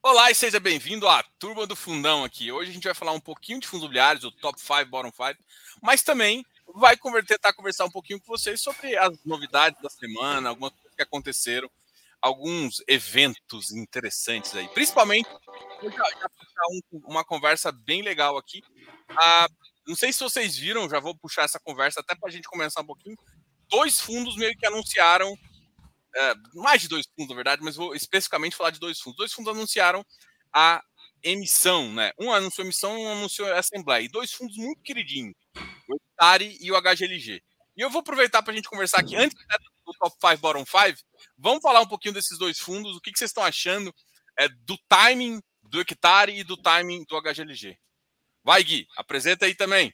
Olá e seja bem-vindo à Turma do Fundão aqui. Hoje a gente vai falar um pouquinho de fundos imobiliários, o top 5, bottom 5, mas também vai tentar conversar um pouquinho com vocês sobre as novidades da semana, algumas coisas que aconteceram, alguns eventos interessantes aí. Principalmente, eu já, já um, uma conversa bem legal aqui. Ah, não sei se vocês viram, já vou puxar essa conversa até para a gente começar um pouquinho. Dois fundos meio que anunciaram é, mais de dois fundos, na verdade, mas vou especificamente falar de dois fundos. Dois fundos anunciaram a emissão, né? Um anunciou emissão, um anunciou a Assembleia. E dois fundos muito queridinhos, o Etari e o HGLG. E eu vou aproveitar para a gente conversar aqui, antes do Top 5, Bottom 5, vamos falar um pouquinho desses dois fundos, o que, que vocês estão achando é, do timing do Hectare e do timing do HGLG. Vai, Gui, apresenta aí também.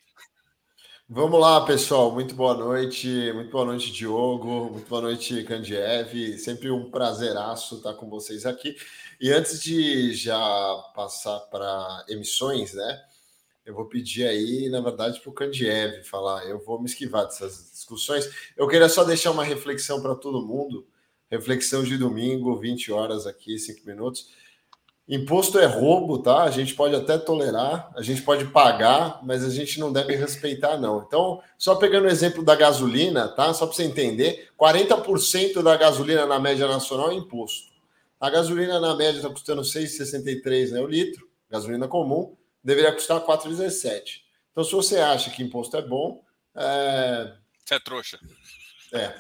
Vamos lá, pessoal. Muito boa noite. Muito boa noite, Diogo. Muito boa noite, Candiev. Sempre um prazeraço estar com vocês aqui. E antes de já passar para emissões, né? Eu vou pedir aí, na verdade, para o Candiev falar. Eu vou me esquivar dessas discussões. Eu queria só deixar uma reflexão para todo mundo. Reflexão de domingo, 20 horas aqui, 5 minutos Imposto é roubo, tá? A gente pode até tolerar, a gente pode pagar, mas a gente não deve respeitar, não. Então, só pegando o exemplo da gasolina, tá? Só para você entender, 40% da gasolina na média nacional é imposto. A gasolina na média está custando 6,63 né, o litro, gasolina comum, deveria custar 4,17. Então, se você acha que imposto é bom, é... Você é trouxa. É.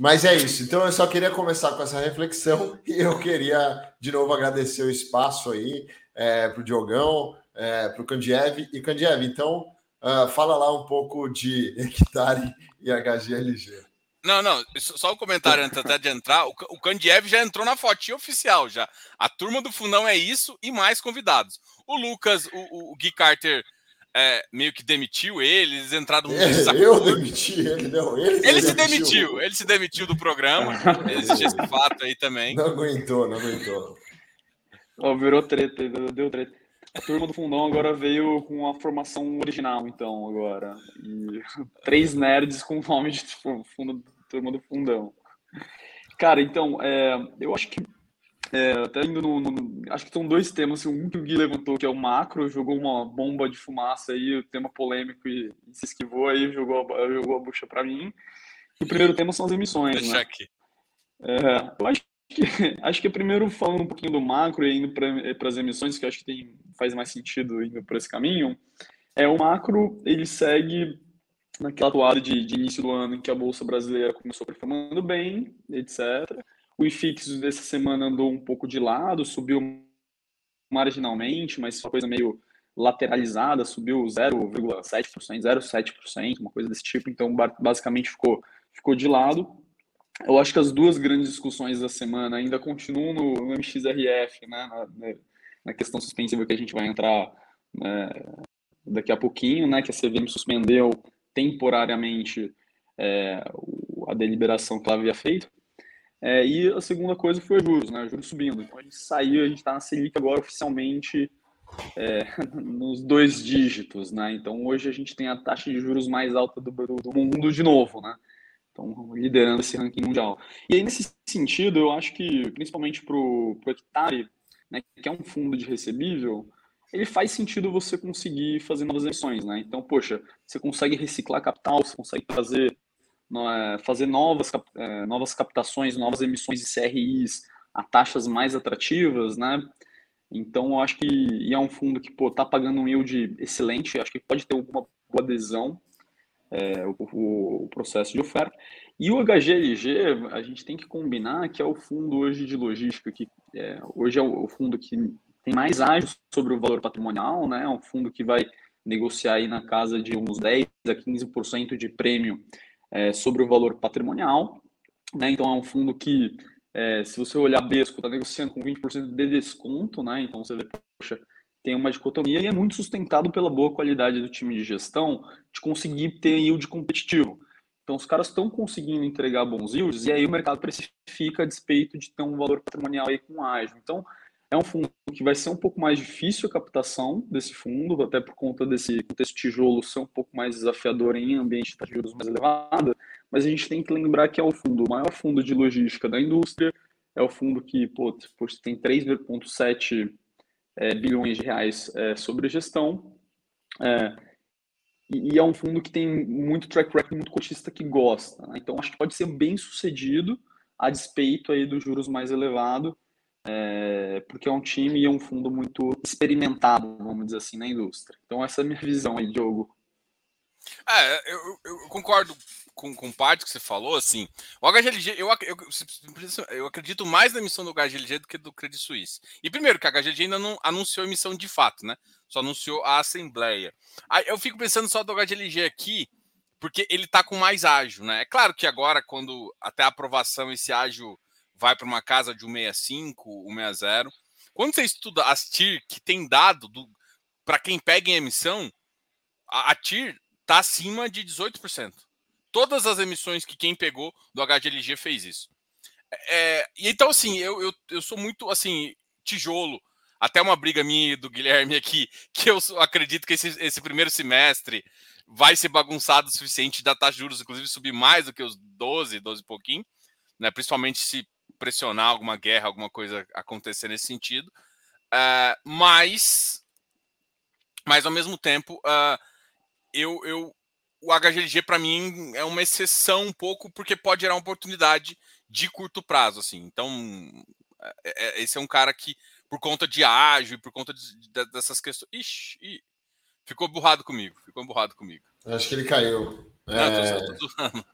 Mas é isso. Então eu só queria começar com essa reflexão e eu queria de novo agradecer o espaço aí é, para o Diogão, é, para o Candiev. E Candiev, então uh, fala lá um pouco de hectare e HGLG. Não, não, só um comentário antes até de entrar. O Candiev já entrou na fotinha oficial já. A turma do Fundão é isso e mais convidados. O Lucas, o, o Gui Carter é, meio que demitiu ele, eles entraram no. É, eu demiti ele, não. Ele, ele se demitiu. demitiu, ele se demitiu do programa. Existe esse fato aí também. Não aguentou, não aguentou. Oh, virou treta, deu treta. A turma do fundão agora veio com a formação original, então, agora. E três nerds com o nome de fundo, turma do fundão. Cara, então, é, eu acho que é, até indo no, no, Acho que são dois temas. Um que o Gui levantou, que é o macro, jogou uma bomba de fumaça aí, o tema polêmico, e, e se esquivou aí, jogou, jogou a bucha para mim. E o primeiro tema são as emissões. Deixa né? aqui. É, eu acho que, acho que é primeiro falando um pouquinho do macro e indo para as emissões, que acho que tem, faz mais sentido indo por esse caminho. É, o macro, ele segue naquela atuada de, de início do ano em que a Bolsa Brasileira começou performando bem, etc o IFIX dessa semana andou um pouco de lado, subiu marginalmente, mas uma coisa meio lateralizada, subiu 0,7%, 0,7%, uma coisa desse tipo, então basicamente ficou, ficou de lado. Eu acho que as duas grandes discussões da semana ainda continuam no, no MXRF, né, na, na, questão suspensiva que a gente vai entrar né, daqui a pouquinho, né, que a CVM suspendeu temporariamente é, a deliberação que ela havia feito. É, e a segunda coisa foi os juros, né? Os juros subindo. Então a gente saiu, a gente está na Selic agora oficialmente é, nos dois dígitos, né? Então hoje a gente tem a taxa de juros mais alta do, do mundo de novo, né? Então, liderando esse ranking mundial. E aí, nesse sentido, eu acho que, principalmente para o Hectare, né, que é um fundo de recebível, ele faz sentido você conseguir fazer novas emissões, né? Então, poxa, você consegue reciclar capital, você consegue fazer fazer novas, é, novas captações, novas emissões de CRIs a taxas mais atrativas, né? Então, eu acho que é um fundo que está pagando um yield excelente, acho que pode ter alguma boa adesão é, o, o, processo de oferta. E o HGLG, a gente tem que combinar que é o fundo hoje de logística, que é, hoje é o, o, fundo que tem mais ágil sobre o valor patrimonial, né? É um fundo que vai negociar aí na casa de uns 10 a 15% de prêmio é, sobre o valor patrimonial. Né? Então, é um fundo que, é, se você olhar Besco, está negociando com 20% de desconto, né? então você vê, poxa, tem uma dicotomia e é muito sustentado pela boa qualidade do time de gestão de conseguir ter yield competitivo. Então, os caras estão conseguindo entregar bons yields e aí o mercado precifica a despeito de ter um valor patrimonial aí com ágil. Então, é um fundo que vai ser um pouco mais difícil a captação desse fundo, até por conta desse contexto tijolo ser um pouco mais desafiador em ambiente de juros mais elevada, mas a gente tem que lembrar que é o fundo, o maior fundo de logística da indústria, é o fundo que pô, tem 3,7 é, bilhões de reais é, sobre gestão. É, e, é um fundo que tem muito track record, muito cotista que gosta. Né? Então, acho que pode ser bem sucedido a despeito aí dos juros mais elevados, é, porque é um time e um fundo muito experimentado, vamos dizer assim, na indústria. Então, essa é a minha visão aí, Diogo. É, eu, eu concordo com, com parte que você falou, assim, o HGLG, eu, eu, eu acredito mais na emissão do HGLG do que do Credit Suisse. E primeiro, que a HGLG ainda não anunciou a emissão de fato, né? Só anunciou a Assembleia. Aí eu fico pensando só do HGLG aqui, porque ele tá com mais ágio, né? É claro que agora, quando até a aprovação esse ágio vai para uma casa de 165, 160, quando você estuda as TIR que tem dado para quem pega em emissão, a, a TIR tá acima de 18%. Todas as emissões que quem pegou do HGLG fez isso. É, e então, assim, eu, eu, eu sou muito, assim, tijolo. Até uma briga minha do Guilherme aqui, que eu acredito que esse, esse primeiro semestre vai ser bagunçado o suficiente da taxa de juros, inclusive, subir mais do que os 12, 12 e pouquinho, né? principalmente se pressionar alguma guerra, alguma coisa acontecer nesse sentido. Uh, mas, mas, ao mesmo tempo, uh, eu, eu, o HGLG para mim é uma exceção um pouco porque pode gerar uma oportunidade de curto prazo, assim. Então, é, é, esse é um cara que, por conta de ágil e por conta de, de, dessas questões. Ixi, ficou burrado comigo, ficou burrado comigo. Acho que ele caiu. Não, é... tô, tô, zoando.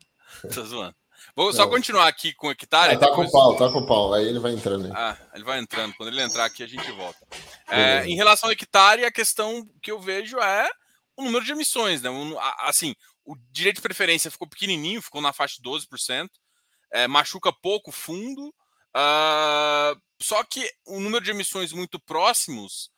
tô zoando. Vou só continuar aqui com o hectare. Ah, tá com o pau, tá com o pau. Aí ele vai entrando. Aí. Ah, ele vai entrando. Quando ele entrar aqui, a gente volta. É, em relação ao hectare, a questão que eu vejo é o número de emissões, né? Assim, o direito de preferência ficou pequenininho, ficou na faixa de 12%, é, machuca pouco fundo, uh, só que o número de emissões muito próximos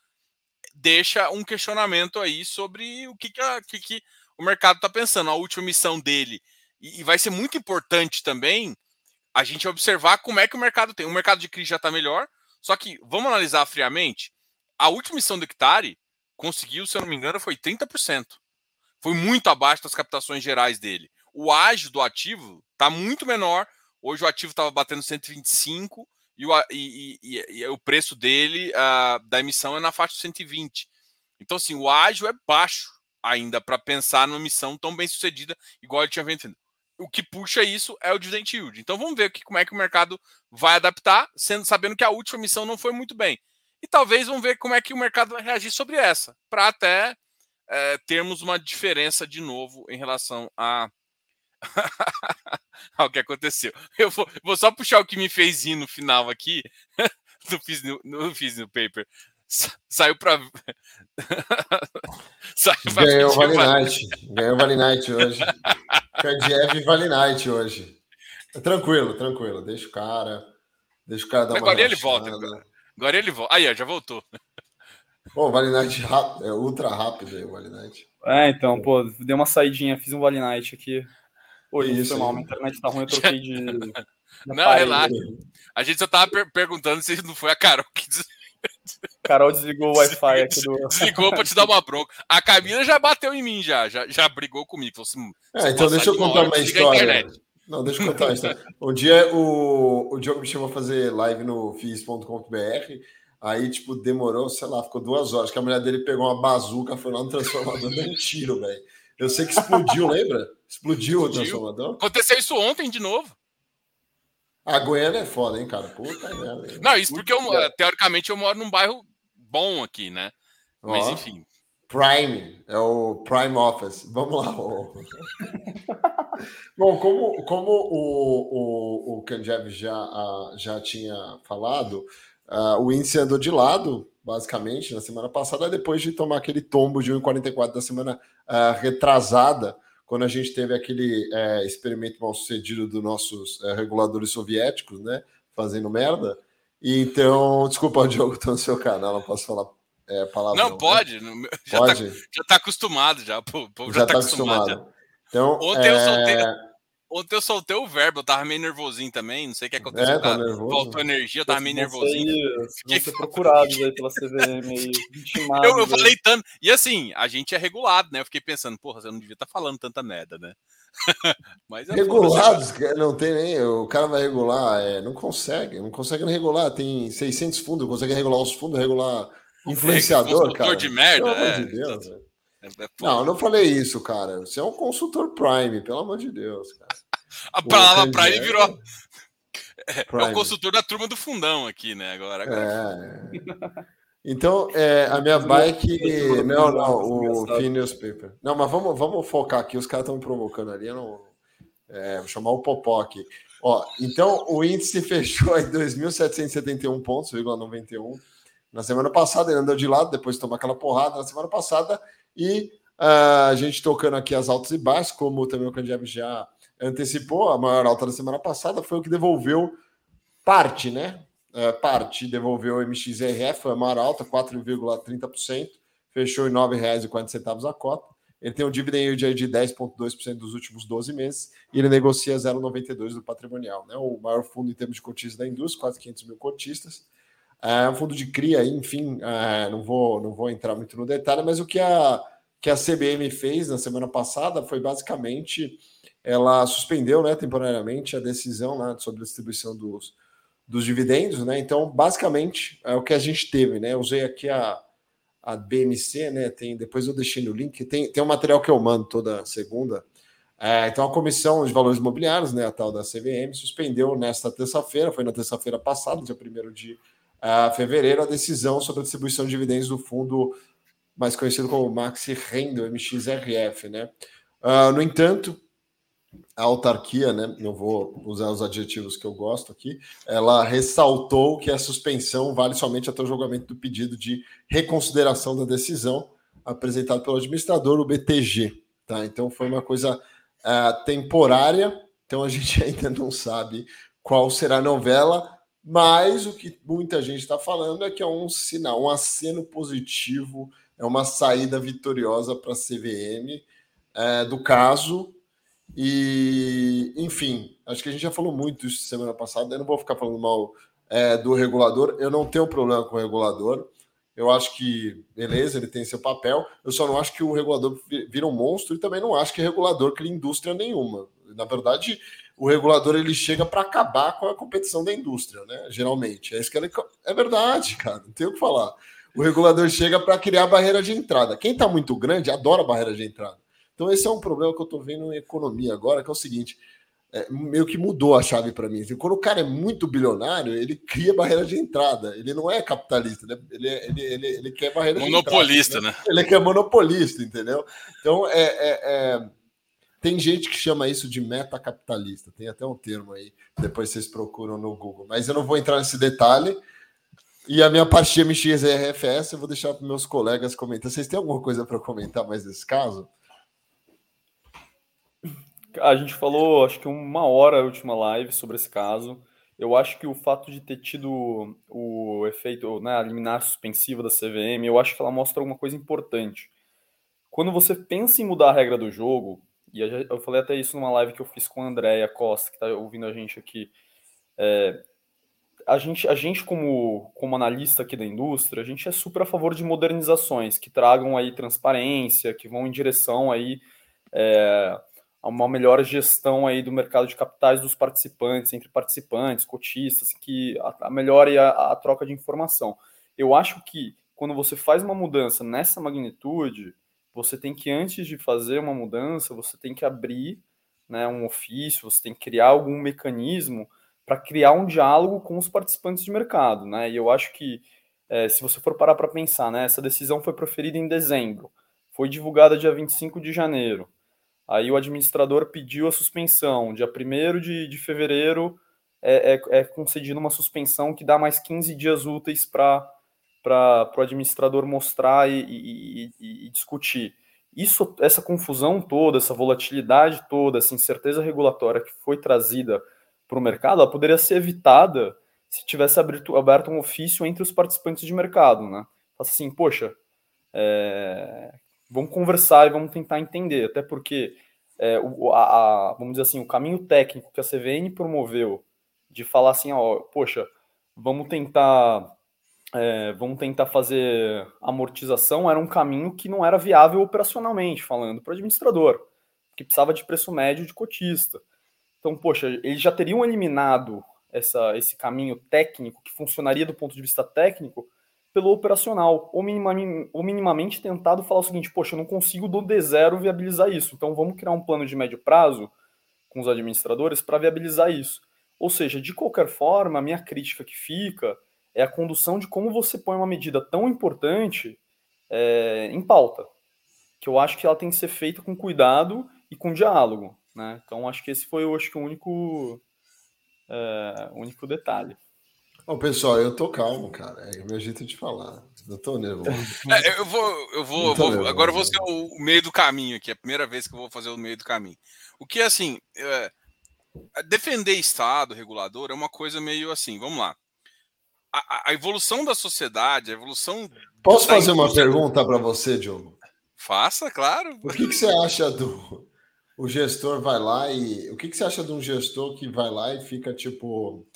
deixa um questionamento aí sobre o que, que, a, que, que o mercado está pensando. A última emissão dele, e, e, vai ser muito importante também a gente observar como é que o mercado tem. O mercado de crise já está melhor, só que vamos analisar friamente. A última emissão do hectare conseguiu, se eu não me engano, foi 30%. Foi muito abaixo das captações gerais dele. O ágio do ativo está muito menor. Hoje o ativo estava batendo 125 e o, e, e, e o preço dele, uh, da emissão, é na faixa de 120. Então, assim, o ágio é baixo ainda para pensar numa emissão tão bem sucedida, igual ele tinha vendido. O que puxa isso é o dividend yield. Então vamos ver que, como é que o mercado vai adaptar, sendo sabendo que a última emissão não foi muito bem. E talvez vamos ver como é que o mercado vai reagir sobre essa, para até é, termos uma diferença de novo em relação a ao que aconteceu. Eu vou, vou, só puxar o que me fez ir no final aqui. não, fiz no, não no paper. Saiu para. Ganhou o Vale Night. Ganhou o Vale Night hoje. Cardiev Vale Night hoje. Tranquilo, tranquilo. Deixa o cara. Deixa o cara dar Agora uma. Agora ele volta. Agora. Agora ele volta. Aí, ó, já voltou. Pô, o Vale Night é ultra rápido aí, o Vale Night. É, então, pô, dei uma saidinha, fiz um Vale Night aqui. Pô, isso, foi mal, minha internet tá ruim, eu troquei de. não, relaxa. A gente só tava per perguntando se não foi a Carol que. Des... Carol desligou o Wi-Fi aqui do. Desligou pra te dar uma bronca. A Camila já bateu em mim, já, já, já brigou comigo. Falou assim, é, então deixa eu contar uma história. Não, deixa eu contar uma história. Um dia o, o Diogo me chamou a fazer live no fiz.com.br. Aí, tipo, demorou, sei lá, ficou duas horas. Que a mulher dele pegou uma bazuca, foi lá no transformador, deu um tiro, velho. Eu sei que explodiu, lembra? Explodiu, explodiu o transformador. Aconteceu isso ontem de novo. A Goiânia é foda, hein, cara? Puta merda. Não, isso porque eu, teoricamente eu moro num bairro bom aqui, né? Mas Ó, enfim. Prime, é o Prime Office. Vamos lá. Bom, como, como o, o, o Kanjev já, já tinha falado, uh, o índice andou de lado, basicamente, na semana passada, depois de tomar aquele tombo de 1,44 da semana uh, retrasada, quando a gente teve aquele uh, experimento mal sucedido dos nossos uh, reguladores soviéticos, né? Fazendo merda. E, então, desculpa, Diogo, tô no seu canal, não posso falar é, palavrão. Não, né? pode. Né? Já, pode. Tá, já tá acostumado, já. Pô, já, já tá, tá acostumado. acostumado. Então, ontem, é... eu soltei, ontem eu soltei o verbo, eu tava meio nervosinho também, não sei o que aconteceu. É, tá Faltou energia, eu tava meio nervosinho. Vão ser procurados aí pela CVM aí, eu, eu falei tanto. E assim, a gente é regulado, né? Eu fiquei pensando, porra, você não devia estar tá falando tanta merda, né? Mas é Regulados, não tem nem. O cara vai regular, é, não consegue, não consegue regular. Tem 600 fundos, consegue regular os fundos, regular influenciador, é, cara. de merda, pelo é. amor de Deus, é, é não, eu não falei isso, cara. Você é um consultor Prime, pelo amor de Deus, cara. A palavra Prime virou. É, Prime. é o consultor da turma do fundão aqui, né? Agora. agora... É. Então, é, a minha bike. Não, não, o Phineas Paper. Não, mas vamos, vamos focar aqui. Os caras estão me provocando ali. Eu não, é, vou chamar o Popó aqui. Ó, então, o índice fechou em 2.771 pontos, 91. Na semana passada, ele andou de lado, depois de tomar aquela porrada na semana passada. E uh, a gente tocando aqui as altas e baixas, como também o Candiab já antecipou, a maior alta da semana passada foi o que devolveu parte, né? Uh, parte devolveu o MXRF, a maior alta, 4,30%, fechou em R$ 9,40 a cota. Ele tem um dividend yield de 10,2% dos últimos 12 meses e ele negocia 0,92% do patrimonial. Né? O maior fundo em termos de cotistas da indústria, quase 500 mil cotistas. É um fundo de CRIA, enfim, é, não, vou, não vou entrar muito no detalhe, mas o que a, que a CBM fez na semana passada foi basicamente ela suspendeu né, temporariamente a decisão né, sobre a distribuição dos, dos dividendos. Né? Então, basicamente, é o que a gente teve. Né? Eu usei aqui a a BMC, né? Tem, depois eu deixei no link, tem, tem um material que eu mando toda segunda. É, então a Comissão de Valores Imobiliários, né, a tal da CVM, suspendeu nesta terça-feira, foi na terça-feira passada, dia 1 de uh, fevereiro, a decisão sobre a distribuição de dividendos do fundo mais conhecido como Maxi Renda, MXRF, né? Uh, no entanto, a autarquia, né, não vou usar os adjetivos que eu gosto aqui, ela ressaltou que a suspensão vale somente até o julgamento do pedido de reconsideração da decisão apresentado pelo administrador, o BTG. Tá? Então foi uma coisa uh, temporária, então a gente ainda não sabe qual será a novela, mas o que muita gente está falando é que é um sinal, um aceno positivo, é uma saída vitoriosa para a CVM uh, do caso e, enfim, acho que a gente já falou muito isso semana passada. Eu não vou ficar falando mal é, do regulador. Eu não tenho problema com o regulador. Eu acho que, beleza, ele tem seu papel. Eu só não acho que o regulador vira um monstro e também não acho que o regulador cria indústria nenhuma. Na verdade, o regulador ele chega para acabar com a competição da indústria, né? Geralmente. É isso que ele... É verdade, cara. Não tem o que falar. O regulador chega para criar barreira de entrada. Quem está muito grande adora barreira de entrada. Então, esse é um problema que eu estou vendo em economia agora, que é o seguinte: é, meio que mudou a chave para mim. Quando o cara é muito bilionário, ele cria barreira de entrada. Ele não é capitalista, né? ele, é, ele, ele, ele quer barreira monopolista, de entrada. Monopolista, né? Ele quer monopolista, entendeu? Então, é, é, é, tem gente que chama isso de metacapitalista. Tem até um termo aí, depois vocês procuram no Google. Mas eu não vou entrar nesse detalhe. E a minha parte MXRFS eu vou deixar para meus colegas comentar. Vocês têm alguma coisa para comentar mais desse caso? A gente falou, acho que uma hora a última live sobre esse caso. Eu acho que o fato de ter tido o efeito, né, a liminar suspensiva da CVM, eu acho que ela mostra alguma coisa importante. Quando você pensa em mudar a regra do jogo, e eu falei até isso numa live que eu fiz com a Andréia Costa, que está ouvindo a gente aqui, é, a gente, a gente como, como analista aqui da indústria, a gente é super a favor de modernizações que tragam aí transparência, que vão em direção aí é, uma melhor gestão aí do mercado de capitais dos participantes, entre participantes, cotistas, que a, a melhore a, a troca de informação. Eu acho que quando você faz uma mudança nessa magnitude, você tem que, antes de fazer uma mudança, você tem que abrir né, um ofício, você tem que criar algum mecanismo para criar um diálogo com os participantes de mercado. Né? E eu acho que, é, se você for parar para pensar, né, essa decisão foi proferida em dezembro, foi divulgada dia 25 de janeiro. Aí o administrador pediu a suspensão. Dia 1 de, de fevereiro é, é, é concedida uma suspensão que dá mais 15 dias úteis para o administrador mostrar e, e, e, e, discutir. Isso, essa confusão toda, essa volatilidade toda, essa incerteza regulatória que foi trazida para o mercado, ela poderia ser evitada se tivesse aberto, aberto um ofício entre os participantes de mercado, né? Assim, poxa, é, vamos conversar e vamos tentar entender, até porque é, o, a, a, vamos dizer assim, o caminho técnico que a CVN promoveu de falar assim, ó, poxa, vamos tentar é, vamos tentar fazer amortização era um caminho que não era viável operacionalmente falando para o administrador, que precisava de preço médio de cotista. Então, poxa, eles já teriam eliminado essa, esse caminho técnico que funcionaria do ponto de vista técnico pelo operacional, ou, ou minimamente tentado falar o seguinte, poxa, eu não consigo do D0 viabilizar isso, então vamos criar um plano de médio prazo com os administradores para viabilizar isso. Ou seja, de qualquer forma, a minha crítica que fica é a condução de como você põe uma medida tão importante é, em pauta, que eu acho que ela tem que ser feita com cuidado e com diálogo. Né? Então, acho que esse foi eu acho que, o único, é, único detalhe. Ô, pessoal, eu tô calmo, cara. É o meu jeito de falar. Eu tô nervoso. É, eu vou, eu vou, vou agora eu vou ser o meio do caminho aqui. É a primeira vez que eu vou fazer o meio do caminho. O que, assim, é, defender Estado, regulador, é uma coisa meio assim, vamos lá. A, a evolução da sociedade, a evolução. Posso fazer uma pergunta para você, Diogo? Faça, claro. O que, que você acha do. O gestor vai lá e. O que, que você acha de um gestor que vai lá e fica tipo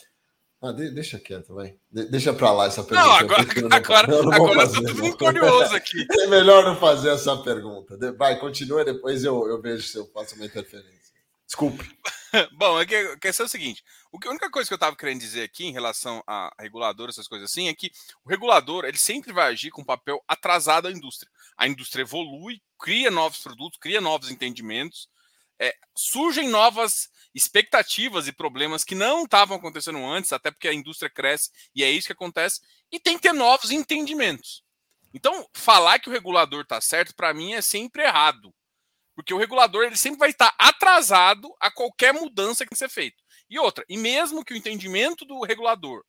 ah, de, deixa quieto, vai. De, deixa pra lá essa pergunta. Não, agora, não, agora, agora fazer, todo mundo curioso aqui. É melhor não fazer essa pergunta. Vai, continua, depois eu, eu vejo se eu faço uma interferência. Desculpe. Bom, a questão é o seguinte: a única coisa que eu estava querendo dizer aqui em relação a regulador, essas coisas assim, é que o regulador ele sempre vai agir com um papel atrasado à indústria. A indústria evolui, cria novos produtos, cria novos entendimentos, é, surgem novas expectativas e problemas que não estavam acontecendo antes, até porque a indústria cresce e é isso que acontece, e tem que ter novos entendimentos. Então, falar que o regulador está certo, para mim, é sempre errado. Porque o regulador ele sempre vai estar atrasado a qualquer mudança que tem que ser feita. E outra, e mesmo que o entendimento do regulador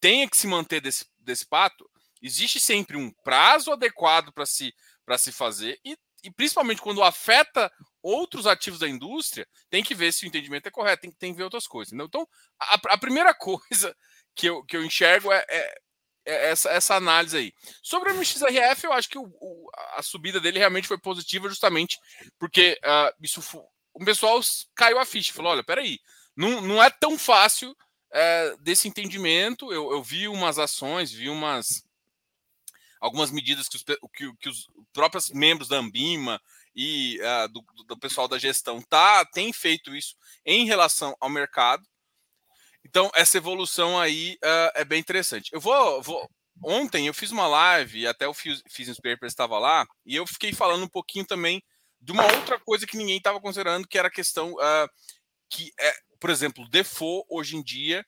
tenha que se manter desse, desse pato, existe sempre um prazo adequado para se, se fazer, e, e principalmente quando afeta outros ativos da indústria, tem que ver se o entendimento é correto, tem, tem que ver outras coisas. Entendeu? Então, a, a, primeira coisa que eu, que eu enxergo é, é, é essa, essa análise aí. Sobre o MXRF, eu acho que o, o, a subida dele realmente foi positiva, justamente porque uh, isso o pessoal caiu a ficha, falou: olha, peraí, não, não é tão fácil é, desse entendimento. Eu, eu vi umas ações, vi umas algumas medidas que os, que, que os próprios membros da Ambima e uh, do, do, pessoal da gestão tá tem feito isso em relação ao mercado. Então essa evolução aí uh, é bem interessante. Eu vou, vou, ontem eu fiz uma live até o Physics Paper estava lá e eu fiquei falando um pouquinho também de uma outra coisa que ninguém estava considerando que era a questão uh, que é, por exemplo, default hoje em dia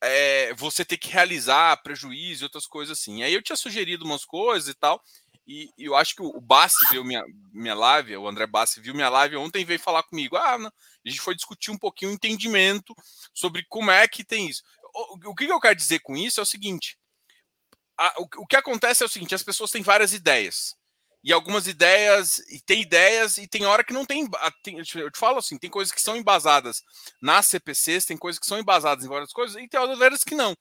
é, você ter que realizar prejuízo e outras coisas assim. Aí eu tinha sugerido umas coisas e tal, e, e, eu acho que o Bassi viu minha, minha live, o André Bassi viu minha live ontem e veio falar comigo. Ah, não, a gente foi discutir um pouquinho o entendimento sobre como é que tem isso. O, o que eu quero dizer com isso é o seguinte: a, o, o que acontece é o seguinte: as pessoas têm várias ideias. E algumas ideias, e tem ideias, e tem hora que não tem, tem. Eu te falo assim: tem coisas que são embasadas nas CPCs, tem coisas que são embasadas em várias coisas, e tem outras que não.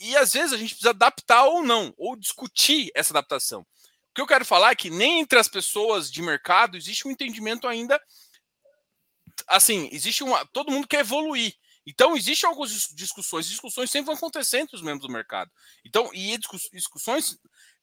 E às vezes a gente precisa adaptar ou não, ou discutir essa adaptação que eu quero falar é que nem entre as pessoas de mercado existe um entendimento ainda. Assim, existe uma. Todo mundo quer evoluir. Então, existem algumas discussões. Discussões sempre vão acontecer entre os membros do mercado. Então, e discussões.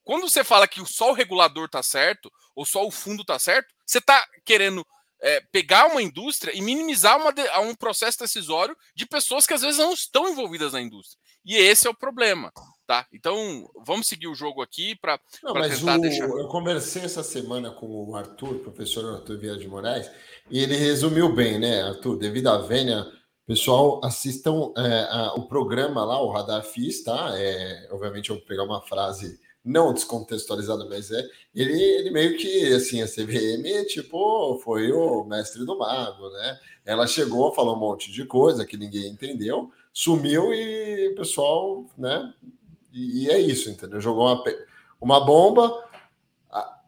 Quando você fala que só o regulador está certo, ou só o fundo está certo, você está querendo é, pegar uma indústria e minimizar uma, um processo decisório de pessoas que às vezes não estão envolvidas na indústria. E esse é o problema. Tá? Então, vamos seguir o jogo aqui para tentar o, deixar. Eu conversei essa semana com o Arthur, professor Arthur Vieira de Moraes, e ele resumiu bem, né, Arthur? Devido à vênia, pessoal, assistam é, a, o programa lá, o Radar FIS, tá? É, obviamente, eu vou pegar uma frase não descontextualizada, mas é. Ele, ele meio que, assim, a CVM, tipo, foi o mestre do mago, né? Ela chegou, falou um monte de coisa que ninguém entendeu, sumiu e o pessoal, né, e, e é isso, entendeu? Jogou uma, uma bomba,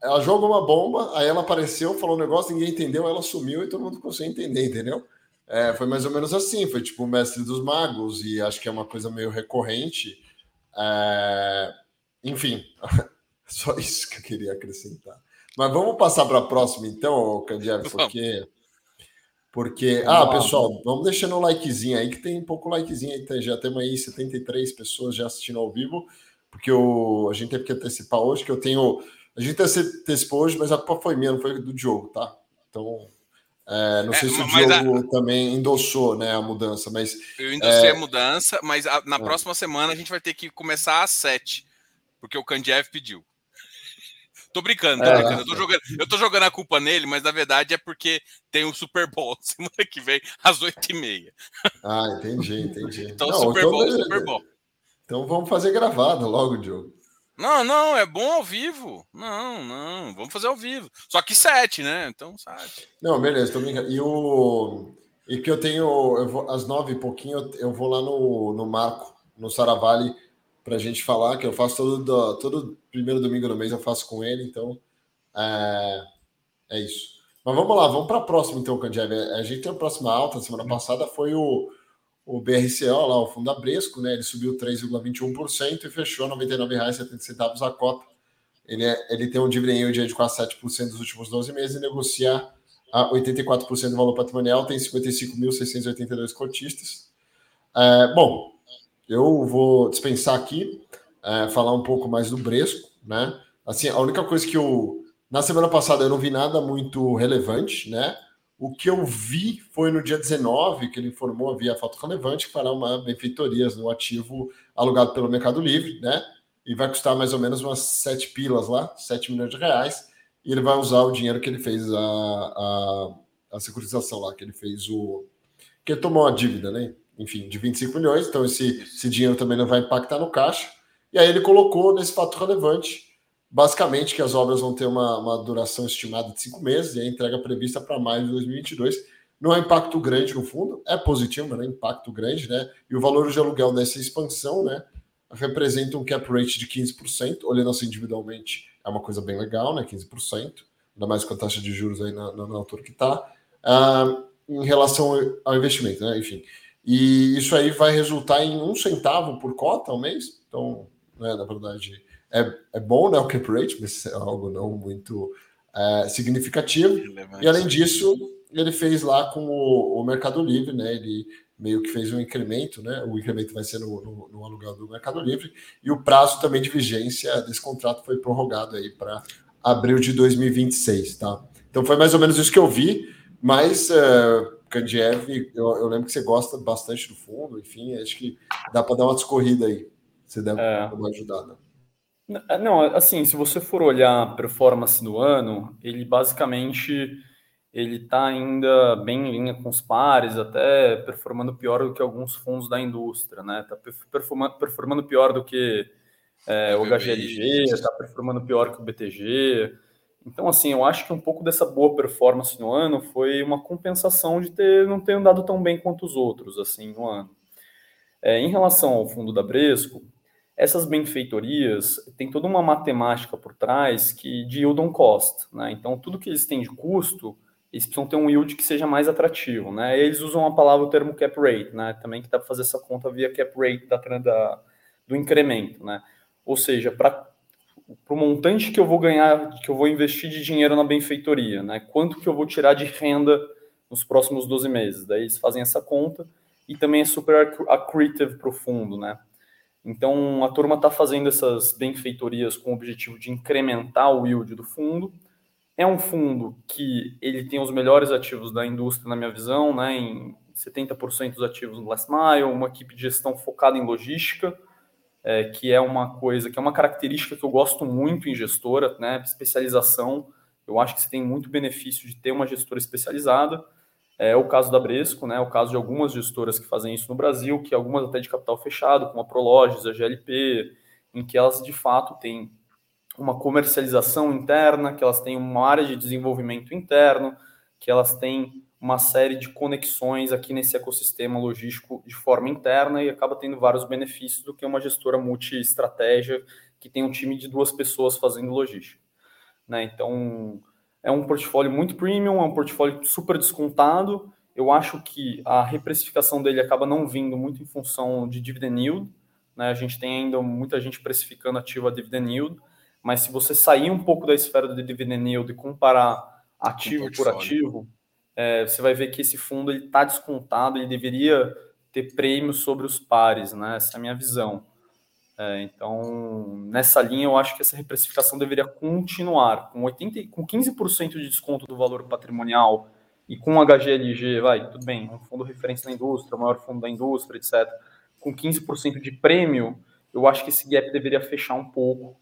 ela jogou uma bomba, aí ela apareceu, falou um negócio, ninguém entendeu, ela sumiu e todo mundo conseguiu entender, entendeu? É, foi mais ou menos assim, foi tipo o mestre dos magos, e acho que é uma coisa meio recorrente. É, enfim, só isso que eu queria acrescentar. Mas vamos passar para a próxima, então, Candiato, porque. Porque. Ah, pessoal, vamos deixando o likezinho aí, que tem pouco likezinho aí. Já temos aí 73 pessoas já assistindo ao vivo, porque o, a gente teve que antecipar hoje, que eu tenho. A gente antecipou hoje, mas a culpa foi minha, não foi do Diogo, tá? Então. É, não é, sei se o Diogo a... também endossou né, a mudança, mas. Eu endossei é... a mudança, mas a, na é. próxima semana a gente vai ter que começar às 7. Porque o Kandiev pediu. Tô brincando, tô é, brincando. Eu tô, jogando, eu tô jogando a culpa nele, mas na verdade é porque tem o Super Bowl semana que vem, às 8h30. Ah, entendi, entendi. Então, não, Super então, Bowl, Super Bowl. Então vamos fazer gravado logo, Diogo. Não, não, é bom ao vivo. Não, não, vamos fazer ao vivo. Só que sete, né? Então, sete. Não, beleza, tô brincando. E o. E que eu tenho. Eu vou, às nove e pouquinho, eu vou lá no, no Marco, no Saravale para a gente falar, que eu faço todo, todo primeiro domingo do mês, eu faço com ele, então é, é isso. Mas vamos lá, vamos para a próxima então, Candiev. A gente tem a próxima alta, semana uhum. passada foi o, o BRCO, lá, o Fundo Abresco, né? Ele subiu 3,21% e fechou R$ 99,70 a cota. Ele, é, ele tem um dividend yield de quase 7% dos últimos 12 meses e negocia a 84% do valor patrimonial, tem 55.682 cotistas. É, bom, eu vou dispensar aqui, é, falar um pouco mais do Bresco, né? Assim, a única coisa que eu. Na semana passada eu não vi nada muito relevante, né? O que eu vi foi no dia 19, que ele informou via fato relevante fará uma benfeitorias no ativo alugado pelo Mercado Livre, né? E vai custar mais ou menos umas 7 pilas lá, 7 milhões de reais. E ele vai usar o dinheiro que ele fez a, a, a securitização lá, que ele fez o. que ele tomou a dívida, né? Enfim, de 25 milhões, então esse, esse dinheiro também não vai impactar no caixa. E aí ele colocou nesse fato relevante, basicamente, que as obras vão ter uma, uma duração estimada de cinco meses e a entrega prevista para maio de 2022. Não é impacto grande no fundo, é positivo, mas não é impacto grande, né? E o valor de aluguel dessa expansão, né, representa um cap rate de 15%, olhando assim individualmente, é uma coisa bem legal, né? 15%, ainda mais com a taxa de juros aí na, na, na altura que está, uh, em relação ao investimento, né? Enfim. E isso aí vai resultar em um centavo por cota ao mês. Então, né, na verdade, é, é bom né, o cap rate, mas é algo não muito é, significativo. E além disso, ele fez lá com o, o, Mercado Livre, né? Ele meio que fez um incremento, né? O incremento vai ser no, no, no aluguel do Mercado Livre, e o prazo também de vigência desse contrato foi prorrogado aí para abril de 2026, tá? Então foi mais ou menos isso que eu vi, mas. Uh, Kandiev, eu, eu, lembro que você gosta bastante do fundo, enfim, acho que dá para dar uma descorrida aí. Você deve é. dar uma ajudada. É, não, assim, se você for olhar a performance do ano, ele basicamente ele está ainda bem em linha com os pares, até performando pior do que alguns fundos da indústria, né? Está performando, performando pior do que é, o HGLG, está performando pior que o BTG. Então, assim, eu acho que um pouco dessa boa performance no ano foi uma compensação de ter não ter andado tão bem quanto os outros, assim, no ano. É, em relação ao fundo da Bresco, essas benfeitorias tem toda uma matemática por trás que de yield on cost, né? Então, tudo que eles têm de custo, eles precisam ter um yield que seja mais atrativo, né? Eles usam a palavra, o termo cap rate, né? Também que dá para fazer essa conta via cap rate da, da do incremento, né? Ou seja, para para o montante que eu vou ganhar, que eu vou investir de dinheiro na benfeitoria, né? Quanto que eu vou tirar de renda nos próximos 12 meses? Daí eles fazem essa conta e também é super accretive para o fundo, né? Então a turma está fazendo essas benfeitorias com o objetivo de incrementar o yield do fundo. É um fundo que ele tem os melhores ativos da indústria, na minha visão, né? Em 70% dos ativos no last mile, uma equipe de gestão focada em logística é, que é uma coisa, que é uma característica que eu gosto muito em gestora, né? Especialização. Eu acho que você tem muito benefício de ter uma gestora especializada. É o caso da Bresco, né? O caso de algumas gestoras que fazem isso no Brasil, que algumas até de capital fechado, como a Prologis, a GLP, em que elas de fato têm uma comercialização interna, que elas têm uma área de desenvolvimento interno, que elas têm uma série de conexões aqui nesse ecossistema logístico de forma interna e acaba tendo vários benefícios do que uma gestora multi-estratégia que tem um time de duas pessoas fazendo logística. Né? Então, é um portfólio muito premium, é um portfólio super descontado. Eu acho que a reprecificação dele acaba não vindo muito em função de dividend yield. Né? A gente tem ainda muita gente precificando ativo a dividend yield, mas se você sair um pouco da esfera do dividend yield e comparar ativo por ativo, é, você vai ver que esse fundo está descontado, ele deveria ter prêmio sobre os pares, né? Essa é a minha visão. É, então, nessa linha, eu acho que essa reprecificação deveria continuar. Com, 80, com 15% de desconto do valor patrimonial e com HGLG, vai, tudo bem, um fundo referência da indústria, o maior fundo da indústria, etc., com 15% de prêmio, eu acho que esse gap deveria fechar um pouco.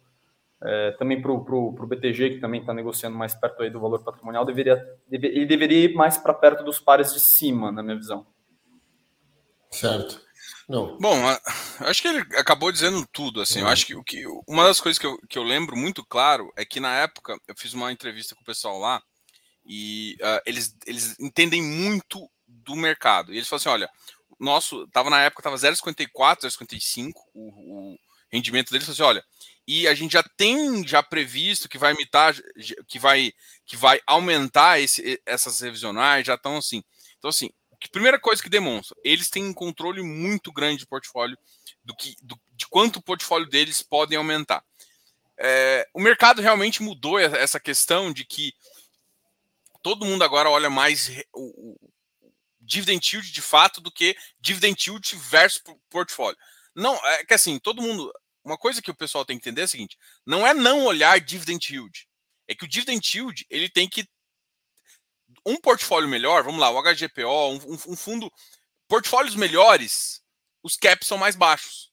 É, também para o BTG, que também está negociando mais perto aí do valor patrimonial, deveria, deve, ele deveria ir mais para perto dos pares de cima, na minha visão. Certo. Não. Bom, acho que ele acabou dizendo tudo. Assim, eu acho que, o que uma das coisas que eu, que eu lembro muito claro é que na época eu fiz uma entrevista com o pessoal lá e uh, eles, eles entendem muito do mercado. E eles falam assim: olha, nosso tava na época tava 0,54, 0,55 o, o rendimento deles. Assim, olha, e a gente já tem já previsto que vai imitar, que vai que vai aumentar esse, essas revisionais, já estão assim. Então assim, que primeira coisa que demonstra, eles têm um controle muito grande de portfólio do que do, de quanto o portfólio deles podem aumentar. É, o mercado realmente mudou essa questão de que todo mundo agora olha mais o, o dividend yield de fato do que dividend yield versus portfólio. Não, é que assim, todo mundo. Uma coisa que o pessoal tem que entender é a seguinte: não é não olhar dividend yield. É que o dividend yield ele tem que um portfólio melhor, vamos lá, o HGPO, um, um fundo, portfólios melhores, os caps são mais baixos.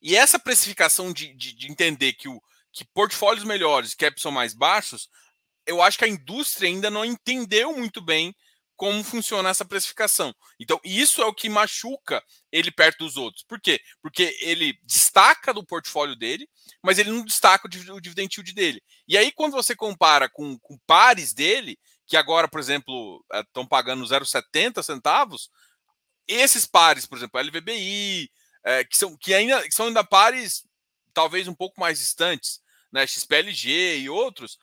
E essa precificação de, de, de entender que, o, que portfólios melhores, caps são mais baixos, eu acho que a indústria ainda não entendeu muito bem como funciona essa precificação. Então, isso é o que machuca ele perto dos outros. Por quê? Porque ele destaca do portfólio dele, mas ele não destaca o dividend yield dele. E aí, quando você compara com, com pares dele, que agora, por exemplo, estão eh, pagando 0,70 centavos, esses pares, por exemplo, LVBI, é, que, são, que ainda que são ainda pares talvez um pouco mais distantes, né, XPLG e outros,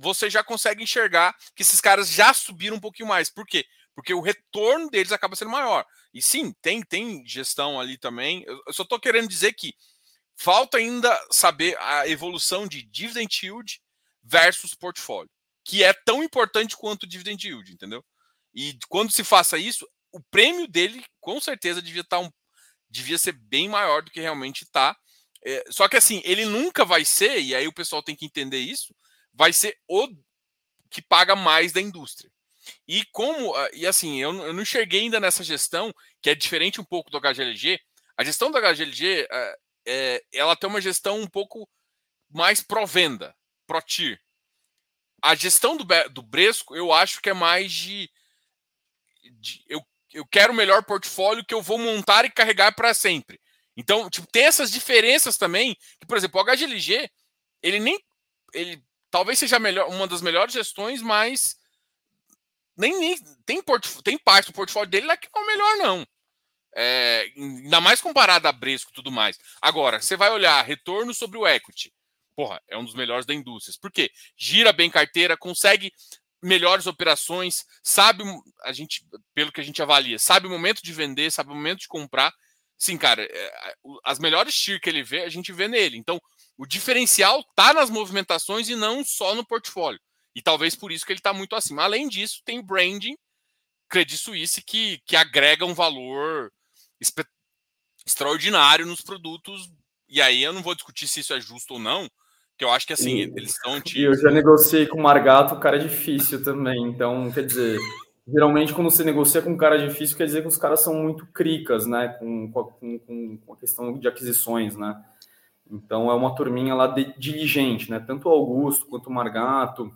você já consegue enxergar que esses caras já subiram um pouquinho mais. Por quê? Porque o retorno deles acaba sendo maior. E sim, tem, tem gestão ali também. Eu, só estou querendo dizer que falta ainda saber a evolução de dividend yield versus portfólio que é tão importante quanto o dividend yield, entendeu? E quando se faça isso, o prêmio dele com certeza devia estar tá um, devia ser bem maior do que realmente está. É, só que assim, ele nunca vai ser, e aí o pessoal tem que entender isso, vai ser o que paga mais da indústria. E como, ah, e assim, eu, eu não enxerguei ainda nessa gestão, que é diferente um pouco do HGLG. A gestão do HGLG, é, é, ela tem uma gestão um pouco mais pró-venda, pró-tier a gestão do, do Bresco, eu acho que é mais de, de. eu, eu quero o melhor portfólio que eu vou montar e carregar para sempre. Então, tipo, tem essas diferenças também. Que, por exemplo, o HGLG, ele nem. Ele talvez seja melhor, uma das melhores gestões, mas nem, nem tem, tem parte do portfólio dele lá que não é o melhor, não. É, ainda mais comparado a Bresco e tudo mais. Agora, você vai olhar retorno sobre o equity porra, é um dos melhores da indústria. Por quê? Gira bem carteira, consegue melhores operações, sabe a gente, pelo que a gente avalia, sabe o momento de vender, sabe o momento de comprar. Sim, cara, é, as melhores TIR que ele vê, a gente vê nele. Então, o diferencial tá nas movimentações e não só no portfólio. E talvez por isso que ele está muito acima. Além disso, tem branding, Credit Suisse, que, que agrega um valor extraordinário nos produtos. E aí eu não vou discutir se isso é justo ou não, que eu acho que assim, e, eles são antigos. E eu já negociei com o Margato, o cara é difícil também. Então, quer dizer, geralmente quando você negocia com um cara difícil, quer dizer que os caras são muito cricas, né? Com, com, com a questão de aquisições, né? Então é uma turminha lá de, diligente, né? Tanto o Augusto quanto o Margato.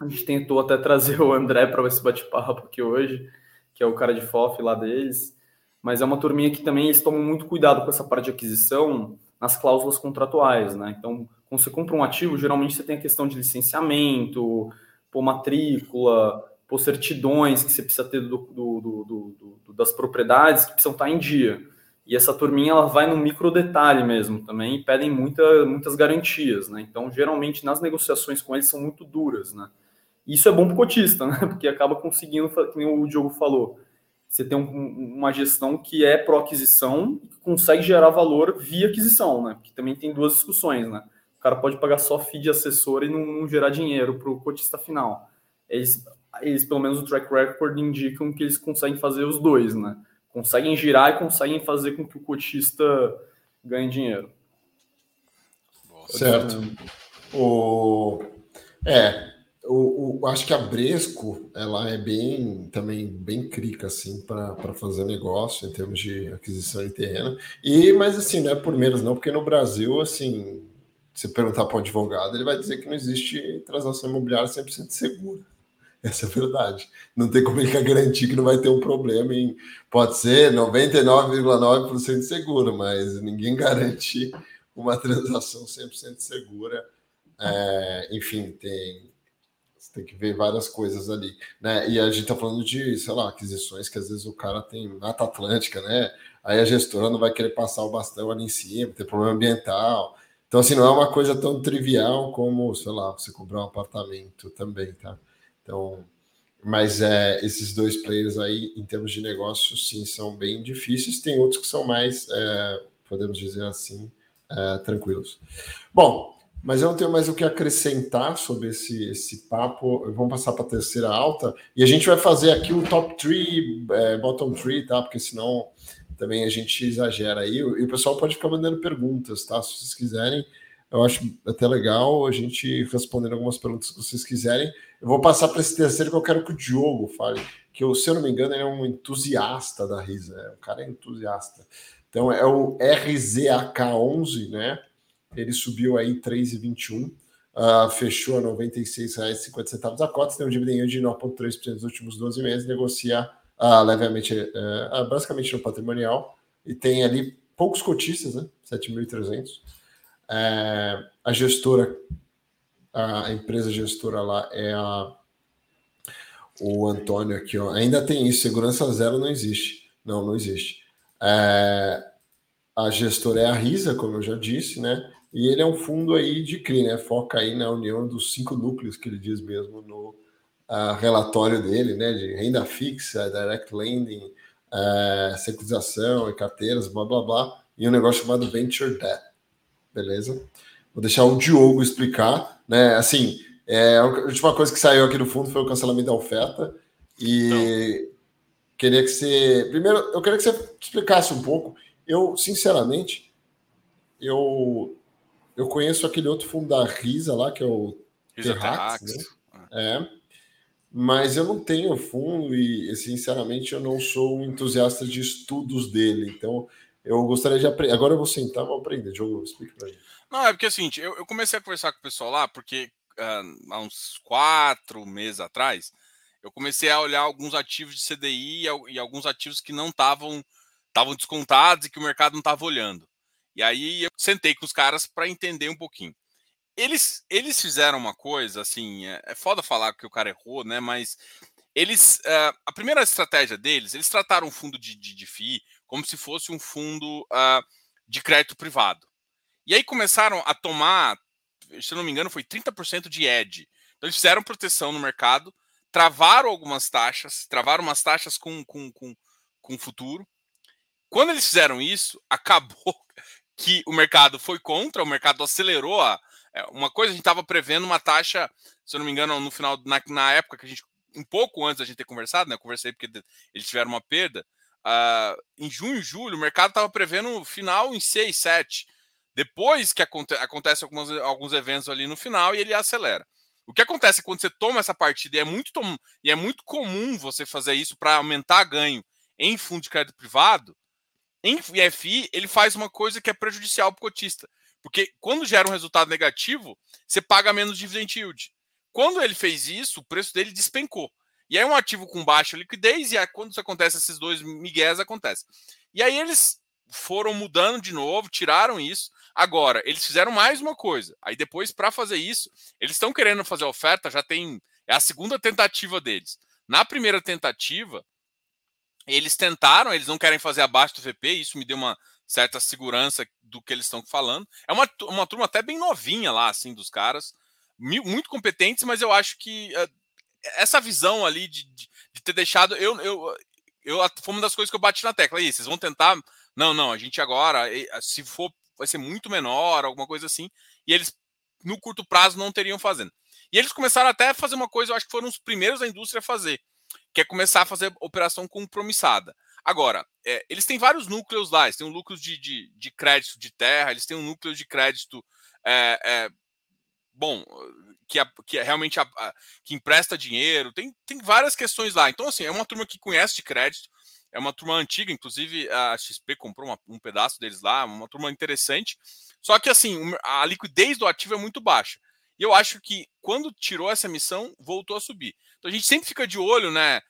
A gente tentou até trazer o André para esse bate-papo aqui hoje, que é o cara de FOF lá deles. Mas é uma turminha que também eles tomam muito cuidado com essa parte de aquisição nas cláusulas contratuais, né? Então, quando você compra um ativo, geralmente você tem a questão de licenciamento, por matrícula, por certidões que você precisa ter do, do, do, das propriedades que precisam estar em dia. E essa turminha ela vai no micro detalhe mesmo também e pedem muita, muitas garantias, né? Então, geralmente, nas negociações com eles são muito duras, né? Isso é bom para o cotista, né? Porque acaba conseguindo, como o Diogo falou, você tem um, uma gestão que é pró-aquisição e consegue gerar valor via aquisição, né? Que também tem duas discussões, né? O cara pode pagar só fee de assessor e não, não gerar dinheiro para o cotista final. Eles, eles, pelo menos o track record, indicam que eles conseguem fazer os dois, né? Conseguem girar e conseguem fazer com que o cotista ganhe dinheiro. Certo. O... É, o, eu acho que a Bresco ela é bem também bem crica assim para fazer negócio em termos de aquisição de terreno. E mas assim, não é por menos não, porque no Brasil assim, se perguntar para um advogado, ele vai dizer que não existe transação imobiliária 100% segura. Essa é a verdade. Não tem como ele garantir que não vai ter um problema em pode ser 99,9% seguro, mas ninguém garante uma transação 100% segura. É, enfim, tem tem que ver várias coisas ali, né? E a gente tá falando de, sei lá, aquisições que às vezes o cara tem Mata Atlântica, né? Aí a gestora não vai querer passar o bastão ali em cima, tem problema ambiental. Então, assim, não é uma coisa tão trivial como, sei lá, você comprar um apartamento também, tá? Então, mas é, esses dois players aí, em termos de negócio, sim, são bem difíceis. Tem outros que são mais, é, podemos dizer assim, é, tranquilos. Bom, mas eu não tenho mais o que acrescentar sobre esse, esse papo. Vamos passar para a terceira alta e a gente vai fazer aqui o top 3, é, bottom 3, tá? Porque senão também a gente exagera aí. E o pessoal pode ficar mandando perguntas, tá? Se vocês quiserem, eu acho até legal a gente responder algumas perguntas que vocês quiserem. Eu vou passar para esse terceiro que eu quero que o Diogo fale, que eu, se eu não me engano, ele é um entusiasta da Risa. É, o cara é entusiasta. Então é o RZAK11, né? ele subiu aí 3,21, uh, ah, fechou a R$ 96,50 a cota, tem um dividendo de 9,3% nos últimos 12 meses, negocia uh, levemente, uh, basicamente no patrimonial, e tem ali poucos cotistas, né? 7.300. É, a gestora, a empresa gestora lá é a o Antônio aqui, ó. Ainda tem isso, segurança zero não existe. Não, não existe. É, a gestora é a Risa, como eu já disse, né? E ele é um fundo aí de CRI, né? Foca aí na união dos cinco núcleos que ele diz mesmo no uh, relatório dele, né? De renda fixa, direct lending, uh, securitização e carteiras, blá blá blá, e um negócio chamado Venture Debt. Beleza? Vou deixar o Diogo explicar, né? Assim, é, a última coisa que saiu aqui do fundo foi o cancelamento da oferta. E Não. queria que você. Primeiro, eu queria que você explicasse um pouco. Eu, sinceramente, eu eu conheço aquele outro fundo da Risa lá, que é o Terrax, né? É. Mas eu não tenho fundo e, sinceramente, eu não sou um entusiasta de estudos dele. Então, eu gostaria de aprender. Agora eu vou sentar e vou aprender. Diogo, explica para mim. Não, é porque é o seguinte, eu, eu, comecei a conversar com o pessoal lá, porque uh, há uns quatro meses atrás, eu comecei a olhar alguns ativos de CDI e, e alguns ativos que não estavam estavam descontados e que o mercado não estava olhando. E aí eu sentei com os caras para entender um pouquinho. Eles, eles fizeram uma coisa, assim, é, é foda falar que o cara errou, né? Mas eles, uh, a primeira estratégia deles, eles trataram o fundo de, de, de FII como se fosse um fundo uh, de crédito privado. E aí começaram a tomar, se não me engano, foi 30% de ED. Então eles fizeram proteção no mercado, travaram algumas taxas, travaram umas taxas com, com, com, com futuro. Quando eles fizeram isso, acabou que o mercado foi contra, o mercado acelerou a. É, uma coisa, a gente estava prevendo uma taxa, se eu não me engano, no final, na, na época que a gente, um pouco antes da gente ter conversado, né? Eu conversei porque eles tiveram uma perda. Uh, em junho, julho, o mercado estava prevendo final em 6, 7. Depois que aconte acontece alguns, alguns eventos ali no final e ele acelera. O que acontece quando você toma essa partida, e é muito, e é muito comum você fazer isso para aumentar ganho em fundo de crédito privado, em FI, ele faz uma coisa que é prejudicial para o cotista. Porque quando gera um resultado negativo, você paga menos dividend yield. Quando ele fez isso, o preço dele despencou. E aí um ativo com baixa liquidez, e aí, quando isso acontece, esses dois migués acontecem. E aí eles foram mudando de novo, tiraram isso. Agora, eles fizeram mais uma coisa. Aí depois, para fazer isso, eles estão querendo fazer oferta, já tem. É a segunda tentativa deles. Na primeira tentativa, eles tentaram, eles não querem fazer abaixo do VP, isso me deu uma certa segurança do que eles estão falando. É uma, uma turma até bem novinha lá, assim, dos caras, muito competentes, mas eu acho que uh, essa visão ali de, de, de, ter deixado. Eu, eu, eu, foi uma das coisas que eu bati na tecla. Aí, vocês vão tentar. Não, não, a gente agora, se for, vai ser muito menor, alguma coisa assim. E eles, no curto prazo, não teriam fazendo. E eles começaram até a fazer uma coisa, eu acho que foram os primeiros da indústria a fazer que é começar a fazer operação compromissada. Agora, é, eles têm vários núcleos lá, eles têm um núcleo de, de, de crédito de terra, eles têm um núcleo de crédito, é, é, bom, que, que é realmente a, a, que empresta dinheiro, tem, tem várias questões lá. Então, assim, é uma turma que conhece de crédito, é uma turma antiga, inclusive a XP comprou uma, um pedaço deles lá, uma turma interessante. Só que, assim, a liquidez do ativo é muito baixa. E eu acho que quando tirou essa missão, voltou a subir. Então a gente sempre fica de olho, né?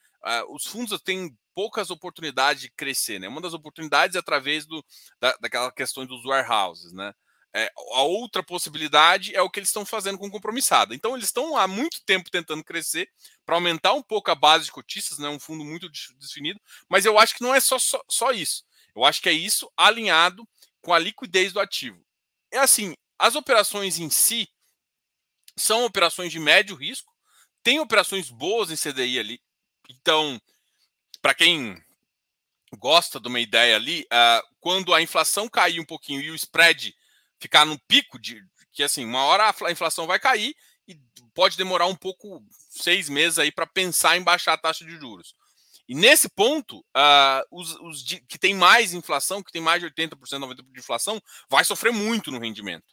Os fundos têm poucas oportunidades de crescer, né? Uma das oportunidades é através do, da, daquela questão dos warehouses, né? É, a outra possibilidade é o que eles estão fazendo com o compromissado. Então, eles estão há muito tempo tentando crescer para aumentar um pouco a base de cotistas, né? um fundo muito definido, mas eu acho que não é só, só, só isso. Eu acho que é isso alinhado com a liquidez do ativo. É assim, as operações em si são operações de médio risco, tem operações boas em CDI ali. Então, para quem gosta de uma ideia ali, uh, quando a inflação cair um pouquinho e o spread ficar no pico de que assim, uma hora a inflação vai cair e pode demorar um pouco, seis meses aí para pensar em baixar a taxa de juros. E nesse ponto, uh, os, os de, que tem mais inflação, que tem mais de 80%, 90% de inflação, vai sofrer muito no rendimento.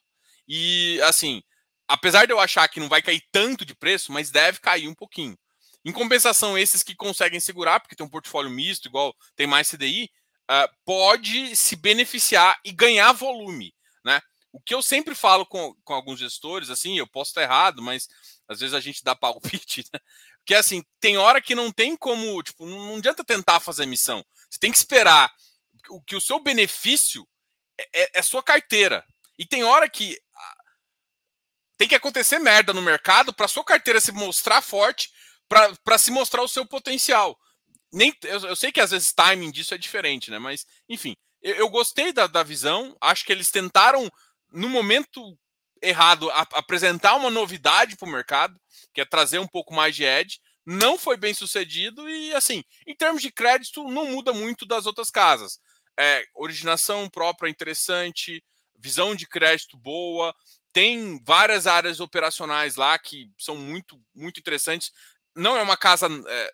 E assim, apesar de eu achar que não vai cair tanto de preço, mas deve cair um pouquinho. Em compensação, esses que conseguem segurar, porque tem um portfólio misto, igual tem mais CDI, uh, ah, pode se beneficiar e ganhar volume, né? O que eu sempre falo com, com alguns gestores, assim, eu posso estar errado, mas às vezes a gente dá palpite, né? Que é assim, tem hora que não tem como, tipo, não adianta tentar fazer missão. Você tem que esperar o que o seu benefício é, é, é sua carteira. E tem hora que tem que acontecer merda no mercado para sua carteira se mostrar forte, para se mostrar o seu potencial. Nem, eu, eu, sei que às vezes timing disso é diferente, né? Mas, enfim, eu, eu gostei da, da visão. Acho que eles tentaram no momento errado, a, apresentar uma novidade para o mercado, que é trazer um pouco mais de edge. Não foi bem sucedido e, assim, em termos de crédito, não muda muito das outras casas. É, originação própria interessante, visão de crédito boa, tem várias áreas operacionais lá que são muito, muito interessantes não é uma casa, é,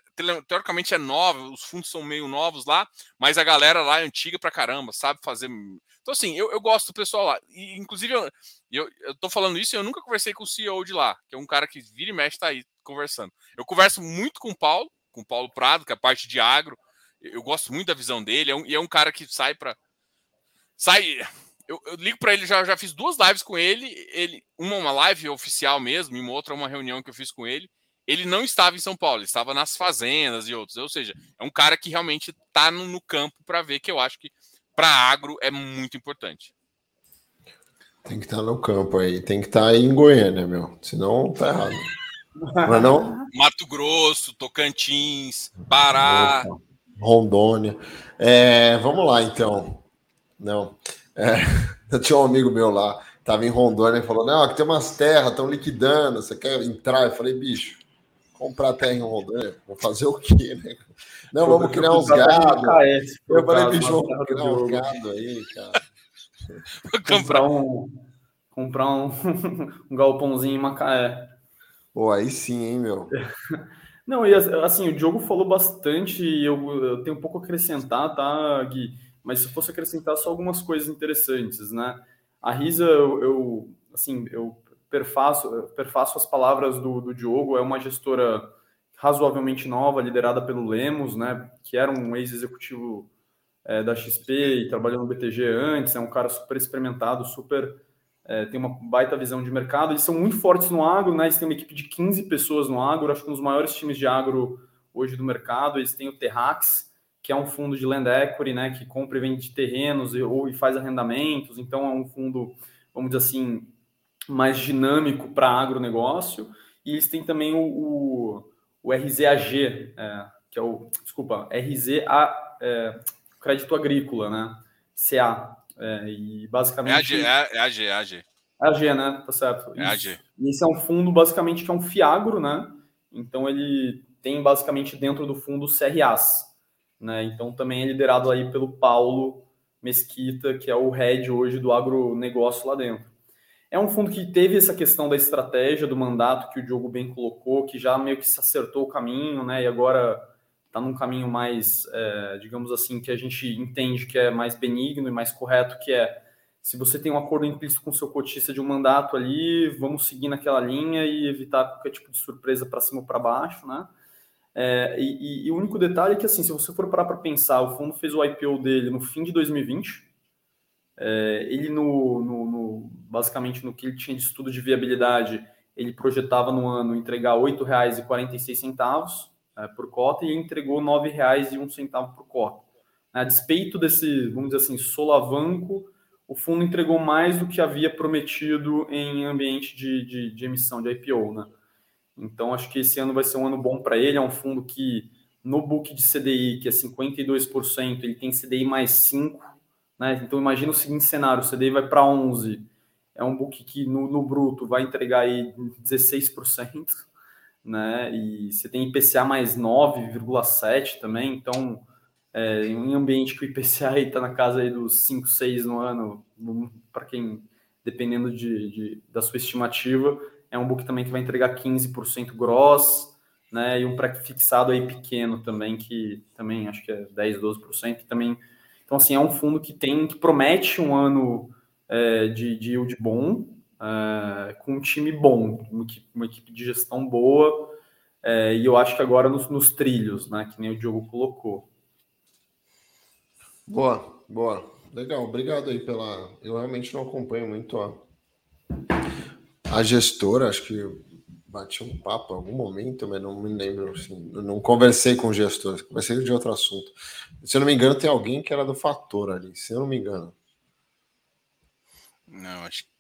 teoricamente é nova, os fundos são meio novos lá, mas a galera lá é antiga pra caramba, sabe fazer. Então, assim, eu, eu gosto do pessoal lá. E, inclusive, eu, eu, eu tô falando isso eu nunca conversei com o CEO de lá, que é um cara que vira e mexe, tá aí conversando. Eu converso muito com o Paulo, com o Paulo Prado, que é a parte de agro. Eu gosto muito da visão dele, é um, e é um cara que sai para Sai. Eu, eu ligo para ele, já, já fiz duas lives com ele, ele. Uma uma live oficial mesmo, e uma outra uma reunião que eu fiz com ele ele não estava em São Paulo, ele estava nas fazendas e outros. Ou seja, é um cara que realmente está no, no, campo para ver, que eu acho que para agro é muito importante. Tem que estar tá no campo aí, tem que estar tá aí em Goiânia, meu. Senão tá errado. Não é não? Mato Grosso, Tocantins, Pará. Opa, Rondônia. É, vamos lá, então. Não. É, eu tinha um amigo meu lá, tava em Rondônia e falou: Não, aqui tem umas terras, estão liquidando, você quer entrar? Eu falei, bicho, comprar terra em Rondônia, vou fazer o quê, né? Não, vamos criar uns gado. Eu falei, bicho, vamos criar uns gado aí, cara. comprar um, comprar um, um galpãozinho em Macaé. Pô, aí sim, hein, meu. Não, e assim, o Diogo falou bastante, e eu, eu tenho um pouco a acrescentar, tá, Gui? Mas se fosse acrescentar só algumas coisas interessantes, né? A Risa, eu, eu assim, eu perfaço, perfaço as palavras do, do Diogo, é uma gestora razoavelmente nova, liderada pelo Lemos, né, que era um ex-executivo é, da XP e trabalhou no BTG antes, é um cara super experimentado, super é, tem uma baita visão de mercado. Eles são muito fortes no agro, né? Eles têm uma equipe de 15 pessoas no agro, acho que um dos maiores times de agro hoje do mercado. Eles têm o Terrax, que é um fundo de land equity, né? Que compra e vende terrenos e, ou e faz arrendamentos. Então é um fundo, vamos dizer assim, mais dinâmico para agronegócio. E eles têm também o, o, o RZAG, é, que é o, desculpa, RZA, é, Crédito Agrícola, né? CA. É, e basicamente. É AG, é AG, é AG. É AG, né? Tá certo. É AG. E esse é um fundo basicamente que é um fiagro, né? Então ele tem basicamente dentro do fundo CRAs, né? Então também é liderado aí pelo Paulo Mesquita, que é o head hoje do agronegócio lá dentro. É um fundo que teve essa questão da estratégia, do mandato que o Diogo bem colocou, que já meio que se acertou o caminho, né? E agora está num caminho mais, é, digamos assim, que a gente entende que é mais benigno e mais correto, que é se você tem um acordo implícito com o seu cotista de um mandato ali, vamos seguir naquela linha e evitar qualquer tipo de surpresa para cima ou para baixo, né? É, e, e, o único detalhe é que, assim, se você for parar para pensar, o fundo fez o IPO dele no fim de 2020. É, ele, no, no, no, basicamente, no que ele tinha de estudo de viabilidade, ele projetava no ano entregar R$ 8,46 é, por cota e entregou R$ 9,01 por cota. A despeito desse, vamos dizer assim, solavanco, o fundo entregou mais do que havia prometido em ambiente de, de, de emissão de IPO, né? Então, acho que esse ano vai ser um ano bom para ele. É um fundo que, no book de CDI, que é 52%, ele tem CDI mais 5%. Né? Então, imagina o seguinte cenário: o CDI vai para 11%. É um book que, no, no bruto, vai entregar aí 16%. Né? E você tem IPCA mais 9,7% também. Então, é, em um ambiente que o IPCA está na casa aí dos 5, 6 no ano, para quem, dependendo de, de, da sua estimativa, é um book também que vai entregar 15% gross, né? E um pré-fixado aí pequeno também, que também acho que é 10, 12% também. Então, assim, é um fundo que tem, que promete um ano é, de, de yield bom, é, com um time bom, uma equipe, uma equipe de gestão boa, é, e eu acho que agora nos, nos, trilhos, né? Que nem o Diogo colocou. Boa, boa. Legal, obrigado aí pela. Eu realmente não acompanho muito a, a gestora, acho que bati um papo em algum momento, mas não me lembro, assim, não conversei com o gestor, conversei de outro assunto. Se eu não me engano, tem alguém que era do Fator ali, se eu não me engano. Não, acho que.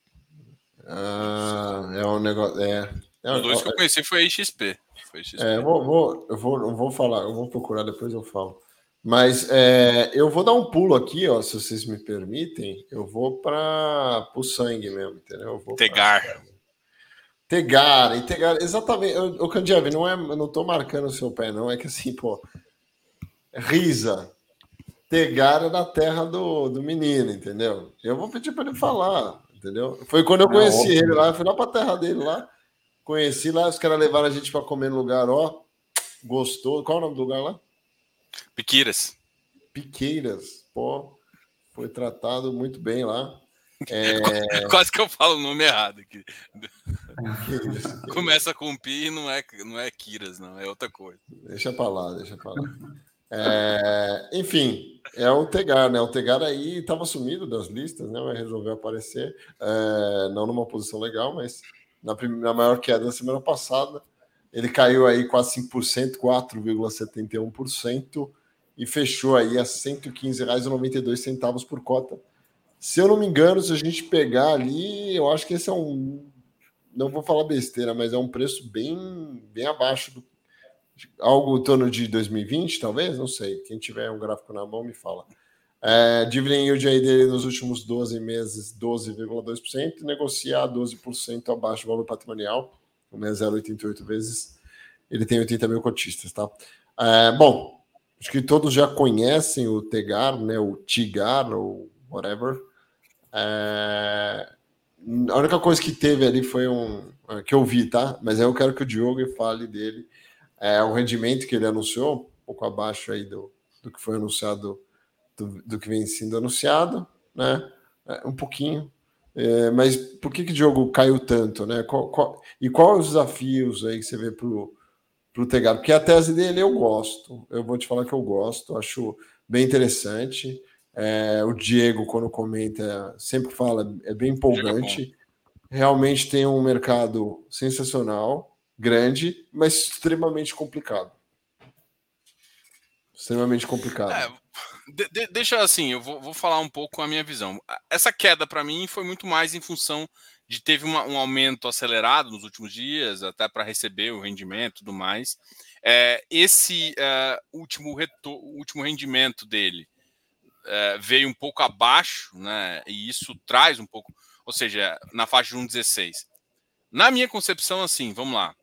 Ah, é um negócio. É, é, Os dois que eu conheci foi a XP. Foi XP. É, eu vou, vou, eu vou, eu vou falar, eu vou procurar, depois eu falo. Mas é, eu vou dar um pulo aqui, ó, se vocês me permitem. Eu vou para o sangue mesmo, entendeu? Eu vou Tegar. Pra... Tegar, e Tegar, exatamente. O Candiev, não é, eu não tô marcando o seu pé, não. É que assim, pô, Risa, Tegar é da terra do, do menino, entendeu? Eu vou pedir para ele falar, entendeu? Foi quando eu é conheci é ele lá, eu fui lá para a terra dele lá, conheci lá, os caras levaram a gente para comer no lugar, ó, gostou. Qual é o nome do lugar lá? Piqueiras. Piqueiras, pô, foi tratado muito bem lá. É... Quase que eu falo o nome errado aqui. Começa com pi e não é, não é Kiras, não, é outra coisa. Deixa pra lá, deixa pra lá. É... Enfim, é o Tegar, né? O Tegar aí estava sumido das listas, né? Mas resolveu aparecer, é... não numa posição legal, mas na, primeira, na maior queda da semana passada. Ele caiu aí quase 5%, 4,71% e fechou aí a R$ 115,92 por cota se eu não me engano, se a gente pegar ali, eu acho que esse é um. Não vou falar besteira, mas é um preço bem, bem abaixo do. Algo em torno de 2020, talvez? Não sei. Quem tiver um gráfico na mão, me fala. É, dividend yield aí dele nos últimos 12 meses, 12,2%, negocia a 12% abaixo do valor patrimonial, o 0,88 vezes. Ele tem 80 mil cotistas, tá? É, bom, acho que todos já conhecem o Tegar, né? O Tigar, ou whatever. É... A única coisa que teve ali foi um. É, que eu vi, tá? Mas aí eu quero que o Diogo fale dele. É o rendimento que ele anunciou, um pouco abaixo aí do, do que foi anunciado, do, do que vem sendo anunciado, né? É, um pouquinho. É, mas por que, que o Diogo caiu tanto, né? Qual, qual, e quais os desafios aí que você vê para o Tegar? Porque a tese dele eu gosto. Eu vou te falar que eu gosto, acho bem interessante. É, o Diego, quando comenta, sempre fala, é bem é empolgante. Realmente tem um mercado sensacional, grande, mas extremamente complicado. Extremamente complicado. É, de, de, deixa assim, eu vou, vou, falar um pouco a minha visão. Essa queda, para mim, foi muito mais em função de teve uma, um aumento acelerado nos últimos dias, até para receber o rendimento e tudo mais. É, esse é, último, retor, último rendimento dele é, veio um pouco abaixo, né? E isso traz um pouco, ou seja, na faixa de 1,16. Na minha concepção, assim, vamos lá.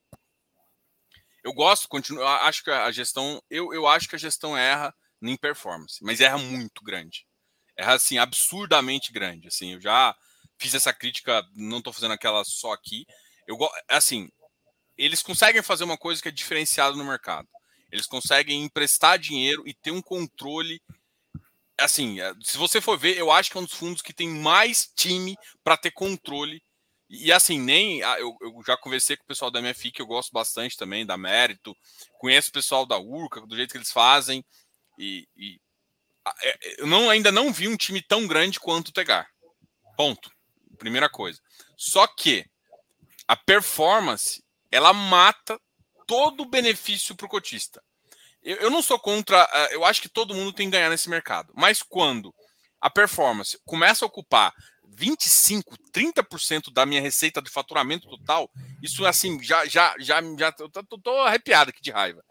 Eu gosto, continuo, acho que a gestão, eu, eu acho que a gestão erra em performance, mas erra muito grande. Erra assim, absurdamente grande. Assim, eu já fiz essa crítica, não estou fazendo aquela só aqui. Eu assim, eles conseguem fazer uma coisa que é diferenciada no mercado. Eles conseguem emprestar dinheiro e ter um controle assim, é, se você for ver, eu acho que é um dos fundos que tem mais time para ter controle. E assim, nem eu, eu, já conversei com o pessoal da MFI, que eu gosto bastante também, da Mérito, conheço o pessoal da Urca, do jeito que eles fazem, e, e é, eu não, ainda não vi um time tão grande quanto o Tegar. Ponto. Primeira coisa. Só que a performance ela mata todo o benefício para o cotista. Eu, eu, não sou contra. Eh, eu acho que todo mundo tem que ganhar nesse mercado. Mas quando a performance começa a ocupar 25, 30% da minha receita de faturamento total, isso assim, já já já, já tô, tô arrepiado aqui de raiva.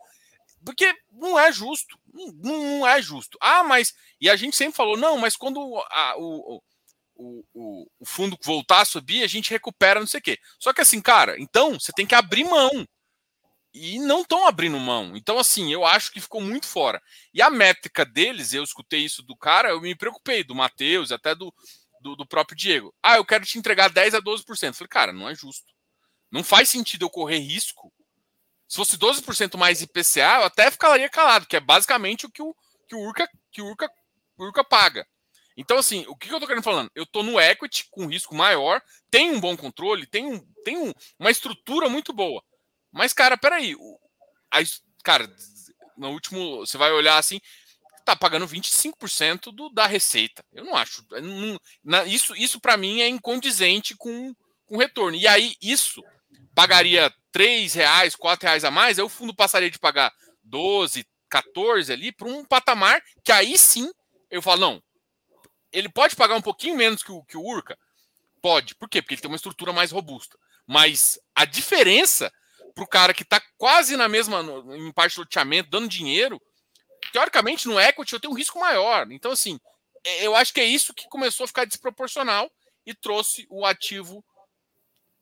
Porque não é justo. Não, não, é justo. Ah, mas. E a gente sempre falou, não, mas quando a, o, o, o, o fundo voltar a subir, a gente recupera não sei o quê. Só que assim, cara, então você tem que abrir mão e não estão abrindo mão. Então, assim, eu acho que ficou muito fora. E a métrica deles, eu escutei isso do cara, eu me preocupei, do Matheus, até do, do, do, próprio Diego. Ah, eu quero te entregar 10 a 12%. Eu falei, cara, não é justo. Não faz sentido eu correr risco. Se fosse 12% mais IPCA, eu até ficaria calado, que é basicamente o que o, que o, Urca, que o, Urca, o Urca paga. Então, assim, o que eu tô querendo falando? Eu tô no equity com risco maior, tem um bom controle, tem, um, tem um, uma estrutura muito boa. Mas, cara, peraí. A, cara, no último. Você vai olhar assim, tá pagando 25% do, da receita. Eu não acho. Não, na, isso isso para mim é incondizente com, com retorno. E aí, isso pagaria 3 reais, 4 reais a mais, aí o fundo passaria de pagar 12, 14 ali para um patamar que aí sim eu falo, não. Ele pode pagar um pouquinho menos que o, que o Urca? Pode. Por quê? Porque ele tem uma estrutura mais robusta. Mas a diferença para o cara que está quase na mesma, em parte do loteamento, dando dinheiro, teoricamente no equity eu tenho um risco maior. Então, assim, é, eu acho que é isso que começou a ficar desproporcional e trouxe o ativo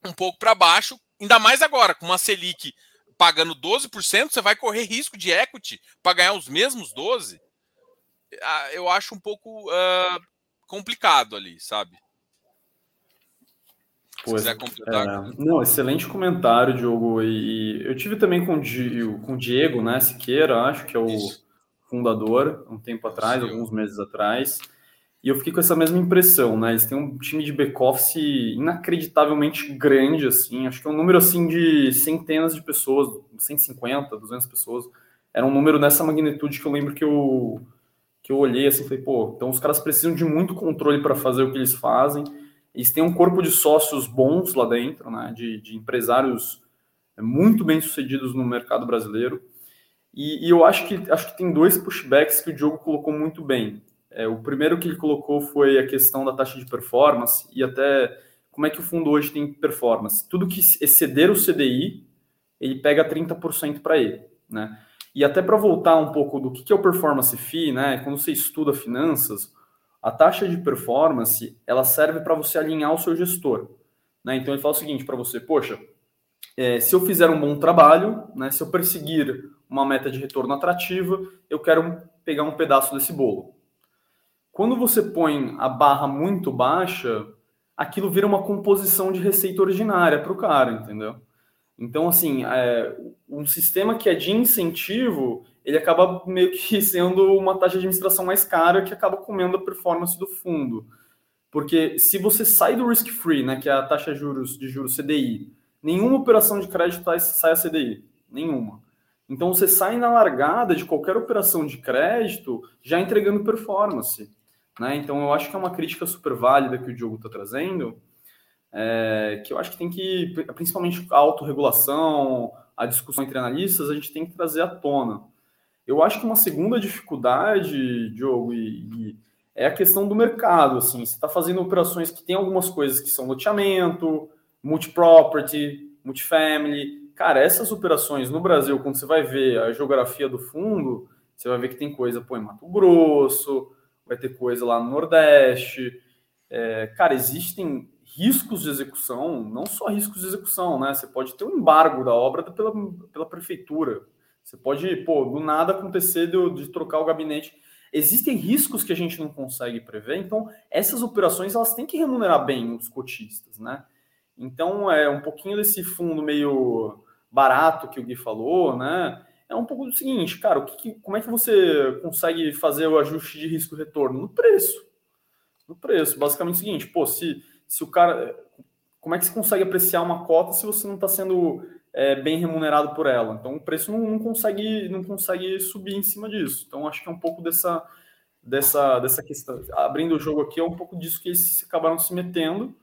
um pouco para baixo, ainda mais agora, com uma Selic pagando 12%, você vai correr risco de equity para ganhar os mesmos 12%. Ah, eu acho um pouco uh, complicado ali, sabe? Se quiser completar. É, não, excelente comentário, Diogo. E eu tive também com, com o Diego, né, Siqueira, acho que é o Isso. fundador, um tempo atrás, Sim. alguns meses atrás. E eu fiquei com essa mesma impressão, né? Eles têm um time de back-office inacreditavelmente grande, assim. Acho que é um número, assim, de centenas de pessoas, 150, 200 pessoas. Era um número nessa magnitude que eu lembro que eu, que eu olhei, assim, falei, pô, então os caras precisam de muito controle para fazer o que eles fazem. Eles têm um corpo de sócios bons lá dentro, né, de, de empresários muito bem sucedidos no mercado brasileiro. E, e, eu acho que acho que tem dois pushbacks que o Diogo colocou muito bem. É, o primeiro que ele colocou foi a questão da taxa de performance e até como é que o fundo hoje tem performance. Tudo que exceder o CDI, ele pega 30% para ele, né? E até para voltar um pouco do que é o performance fee, né? Quando você estuda finanças, a taxa de performance, ela serve para você alinhar o seu gestor. Né? Então, ele fala o seguinte para você, poxa, é, se eu fizer um bom trabalho, né, se eu perseguir uma meta de retorno atrativa, eu quero pegar um pedaço desse bolo. Quando você põe a barra muito baixa, aquilo vira uma composição de receita ordinária para o cara, entendeu? Então, assim, é, um sistema que é de incentivo, ele acaba meio que sendo uma taxa de administração mais cara que acaba comendo a performance do fundo. Porque se você sai do risk-free, né, que é a taxa de juros, de juros CDI, nenhuma operação de crédito sai a CDI, nenhuma. Então você sai na largada de qualquer operação de crédito já entregando performance. Né? Então eu acho que é uma crítica super válida que o Diogo está trazendo, é, que eu acho que tem que, principalmente a autorregulação, a discussão entre analistas, a gente tem que trazer à tona. Eu acho que uma segunda dificuldade, Diogo, e, e é a questão do mercado. Assim, você está fazendo operações que tem algumas coisas que são loteamento, multi-property, multifamily. Cara, essas operações no Brasil, quando você vai ver a geografia do fundo, você vai ver que tem coisa pô, em Mato Grosso, vai ter coisa lá no Nordeste. É, cara, existem riscos de execução, não só riscos de execução, né? Você pode ter um embargo da obra pela, pela prefeitura. Você pode, pô, do nada acontecer de, de trocar o gabinete. Existem riscos que a gente não consegue prever, então essas operações elas têm que remunerar bem os cotistas, né? Então é um pouquinho desse fundo meio barato que o Gui falou, né? é um pouco do seguinte, cara, o que, como é que você consegue fazer o ajuste de risco-retorno? No preço. No preço. Basicamente é o seguinte, pô, se, se o cara. Como é que você consegue apreciar uma cota se você não está sendo é, bem remunerado por ela? Então o preço não, não, consegue, não consegue subir em cima disso. Então acho que é um pouco dessa, dessa, dessa questão. Abrindo o jogo aqui, é um pouco disso que eles acabaram se metendo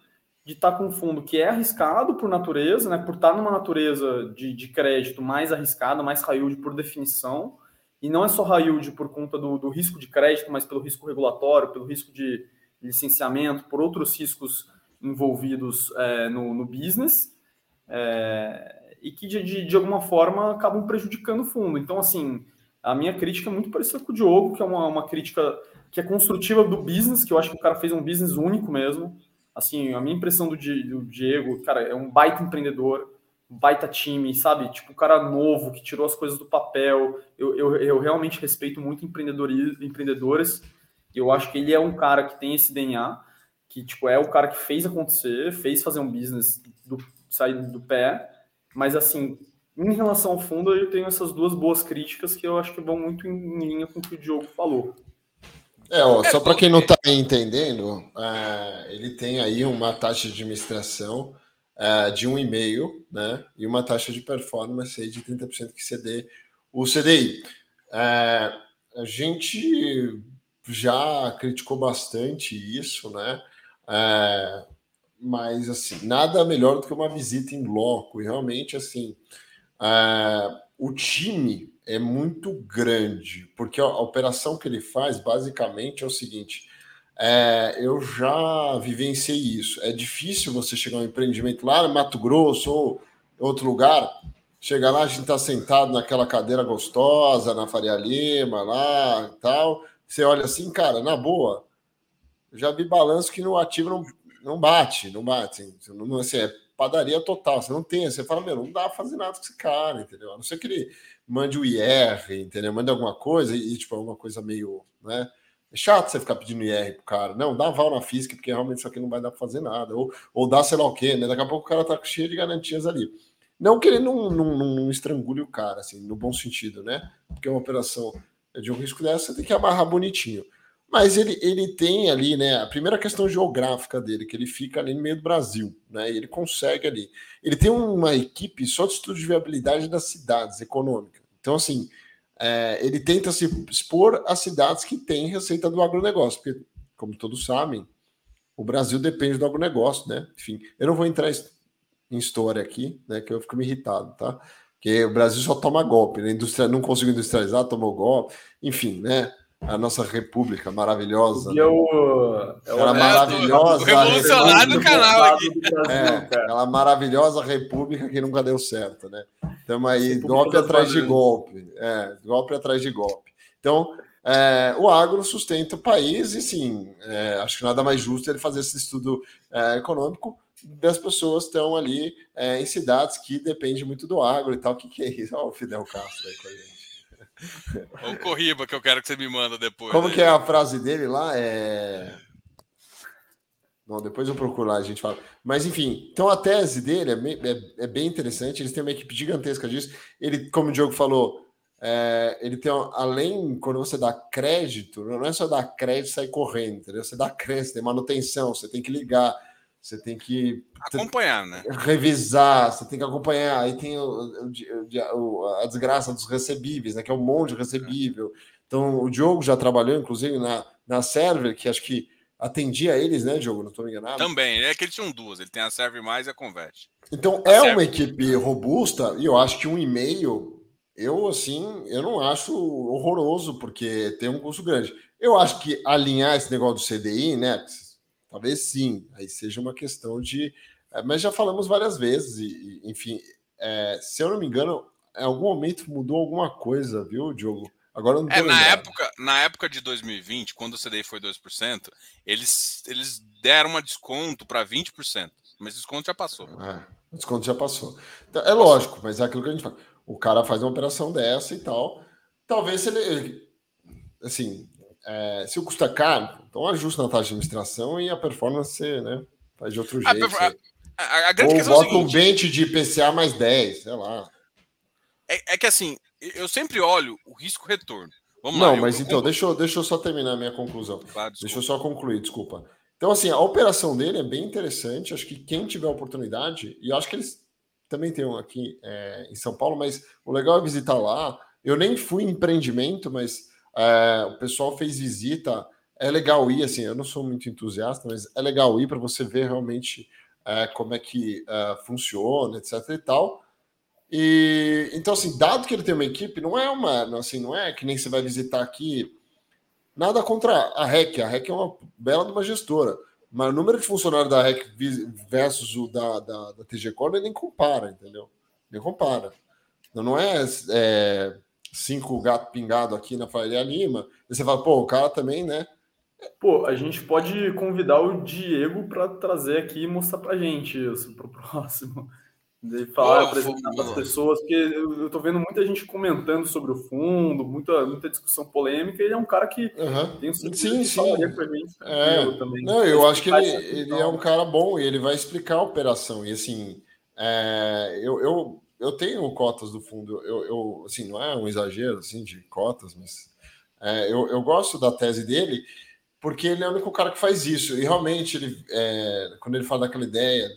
de estar tá com um fundo que é arriscado por natureza, né, por estar tá numa natureza de, de crédito mais arriscada, mais high yield por definição, e não é só high yield por conta do, do risco de crédito, mas pelo risco regulatório, pelo risco de licenciamento, por outros riscos envolvidos é, no, no, business, é, e que de, de, alguma forma acabam prejudicando o fundo. Então, assim, a minha crítica é muito parecida com o Diogo, que é uma, uma crítica que é construtiva do business, que eu acho que o cara fez um business único mesmo, Assim, a minha impressão do, do Diego, cara, é um baita empreendedor, baita time, sabe? Tipo, um cara novo que tirou as coisas do papel. Eu, eu, eu realmente respeito muito empreendedores. Eu acho que ele é um cara que tem esse DNA, que tipo é o cara que fez acontecer, fez fazer um business do, sair do pé. Mas assim, em relação ao fundo, eu tenho essas duas boas críticas que eu acho que vão muito em linha com o que o Diogo falou. É, ó, só para quem não está entendendo, é, ele tem aí uma taxa de administração é, de 1,5, né? E uma taxa de performance aí de 30% que cede o CDI. É, a gente já criticou bastante isso, né? É, mas assim, nada melhor do que uma visita em loco. E realmente, assim, é, o time é muito grande, porque a, a operação que ele faz basicamente é o seguinte: é, eu já vivenciei isso. É difícil você chegar um empreendimento lá no Mato Grosso ou outro lugar, chegar lá, a gente está sentado naquela cadeira gostosa, na Faria Lima, lá e tal. Você olha assim, cara, na boa, já vi balanço que no ativo não, não bate, não bate. Assim, não, assim, é padaria total. Você não tem, você fala, meu, não dá pra fazer nada com esse cara, entendeu? A não ser que ele mande o IR, entendeu? Mande alguma coisa e, tipo, alguma coisa meio, né? É chato você ficar pedindo IR pro cara. Não, dá val na física, porque realmente isso aqui não vai dar pra fazer nada. Ou, ou dá sei lá o quê, né? Daqui a pouco o cara tá cheio de garantias ali. Não que ele não, não, não estrangule o cara, assim, no bom sentido, né? Porque uma operação de um risco dessa, você tem que amarrar bonitinho. Mas ele, ele tem ali, né, a primeira questão geográfica dele, que ele fica ali no meio do Brasil, né, ele consegue ali. Ele tem uma equipe só de estudo de viabilidade das cidades econômicas. Então, assim, é, ele tenta se expor às cidades que têm receita do agronegócio, porque, como todos sabem, o Brasil depende do agronegócio, né? Enfim, eu não vou entrar em história aqui, né, que eu fico me irritado, tá? Porque o Brasil só toma golpe, né? Industria, não conseguiu industrializar, tomou golpe, enfim, né? A nossa república maravilhosa. E eu, é o maravilhosa. revolucionário do canal aqui. É, aquela maravilhosa república que nunca deu certo, né? Estamos aí, golpe atrás de golpe. É, golpe atrás de golpe. Então, é, o agro sustenta o país e sim, é, acho que nada mais justo ele fazer esse estudo é, econômico das pessoas estão ali é, em cidades que dependem muito do agro e tal. O que, que é isso? Olha o Fidel Castro aí com a gente. O Corriba que eu quero que você me manda depois. Como aí. que é a frase dele lá? É. Bom, depois eu procuro lá, a gente fala. Mas enfim, então a tese dele é bem, é, é bem interessante. Eles têm uma equipe gigantesca disso. Ele, como o Diogo falou, é, ele tem além quando você dá crédito, não é só dar crédito e sair correndo, entendeu? Você dá crédito, tem manutenção, você tem que ligar você tem que acompanhar, né? Revisar, você tem que acompanhar. Aí tem o, o, a desgraça dos recebíveis, né? Que é um monte de recebível. Então, o Diogo já trabalhou, inclusive, na, na server, que acho que atendia eles, né, Diogo? Não estou me enganado. Também, é que eles tinham duas, ele tem a server mais e a convert. Então, a é server. uma equipe robusta, e eu acho que um e-mail, eu assim, eu não acho horroroso, porque tem um custo grande. Eu acho que alinhar esse negócio do CDI, né? Talvez sim, aí seja uma questão de. É, mas já falamos várias vezes, e, enfim, é, se eu não me engano, em algum momento mudou alguma coisa, viu, Diogo? Agora não é, na época, na época de 2020, quando o CDI foi 2%, eles, eles deram uma desconto para 20%, mas o desconto já passou. É, o desconto já passou. Então, é lógico, mas é aquilo que a gente fala. O cara faz uma operação dessa e tal. Talvez ele. Assim, é, se o custo é caro, então ajusta na taxa de administração e a performance né, faz de outro jeito. A, a, a grande Ou bota é um bench de IPCA mais 10, sei lá. É, é, que assim, eu sempre olho o risco retorno. Vamos não, lá, mas eu, então. Deixa, eu, deixa eu só terminar a minha conclusão. Claro, deixa eu só concluir, desculpa. Então, assim, a operação dele é bem interessante. Acho que quem tiver oportunidade, e acho que eles também tem um aqui é, em São Paulo, mas o legal é visitar lá. Eu nem fui em empreendimento, mas é, o pessoal fez visita. É legal ir, assim, eu não sou muito entusiasta, mas é legal ir para você ver realmente é, como é que é, funciona, etc e tal. E então, assim, dado que ele tem uma equipe, não é uma, assim, não é que nem você vai visitar aqui. Nada contra a REC. A REC é uma bela de uma gestora. Mas o número de funcionários da REC versus o da, da, da TG Core nem compara, entendeu? Nem compara. Então, não é, é cinco gato pingado aqui na Faria Lima. E você fala, pô, o cara também, né? Pô, a gente pode convidar o Diego para trazer aqui e mostrar pra gente isso pro próximo. De falar, apresentar para as pessoas, porque eu, estou vendo muita gente comentando sobre o fundo, muita, muita discussão polêmica, e ele é um cara que uhum. tem um sim, sim. gente. É. também. Não, eu acho que ele, ele é um cara bom e ele vai explicar a operação. E assim, é, eu, eu, eu tenho cotas do fundo, eu, eu assim, não é um exagero assim, de cotas, mas é, eu, eu gosto da tese dele, porque ele é o único cara que faz isso. E realmente, ele, é, quando ele fala daquela ideia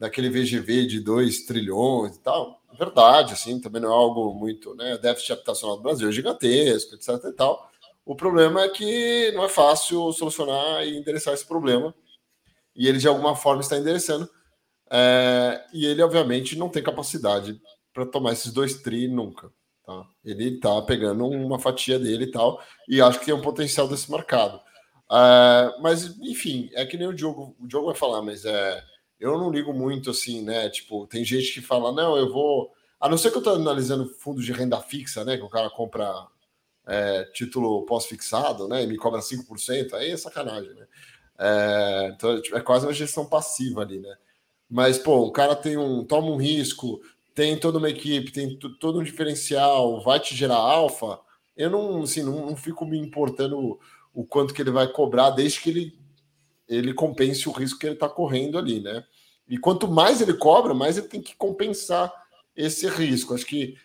daquele VGV de 2 trilhões e tal. Verdade, assim, também não é algo muito, né? Déficit habitacional do Brasil é gigantesco, etc e tal. O problema é que não é fácil solucionar e endereçar esse problema. E ele, de alguma forma, está endereçando. É, e ele, obviamente, não tem capacidade para tomar esses dois tri nunca. Tá? Ele está pegando uma fatia dele e tal, e acho que tem um potencial desse mercado. É, mas, enfim, é que nem o Diogo, o Diogo vai falar, mas é, eu não ligo muito assim, né? Tipo, tem gente que fala, não, eu vou. A não ser que eu estou analisando fundos de renda fixa, né? Que o cara compra é, título pós-fixado, né? E me cobra 5%, aí é sacanagem, né? É, então, tipo, é quase uma gestão passiva ali, né? Mas, pô, o cara tem um. toma um risco, tem toda uma equipe, tem todo um diferencial, vai te gerar alfa. Eu não, assim, não, não fico me importando o, quanto que ele vai cobrar, desde que ele ele compense o risco que ele está correndo ali, né? E quanto mais ele cobra, mais ele tem que compensar esse risco. Acho que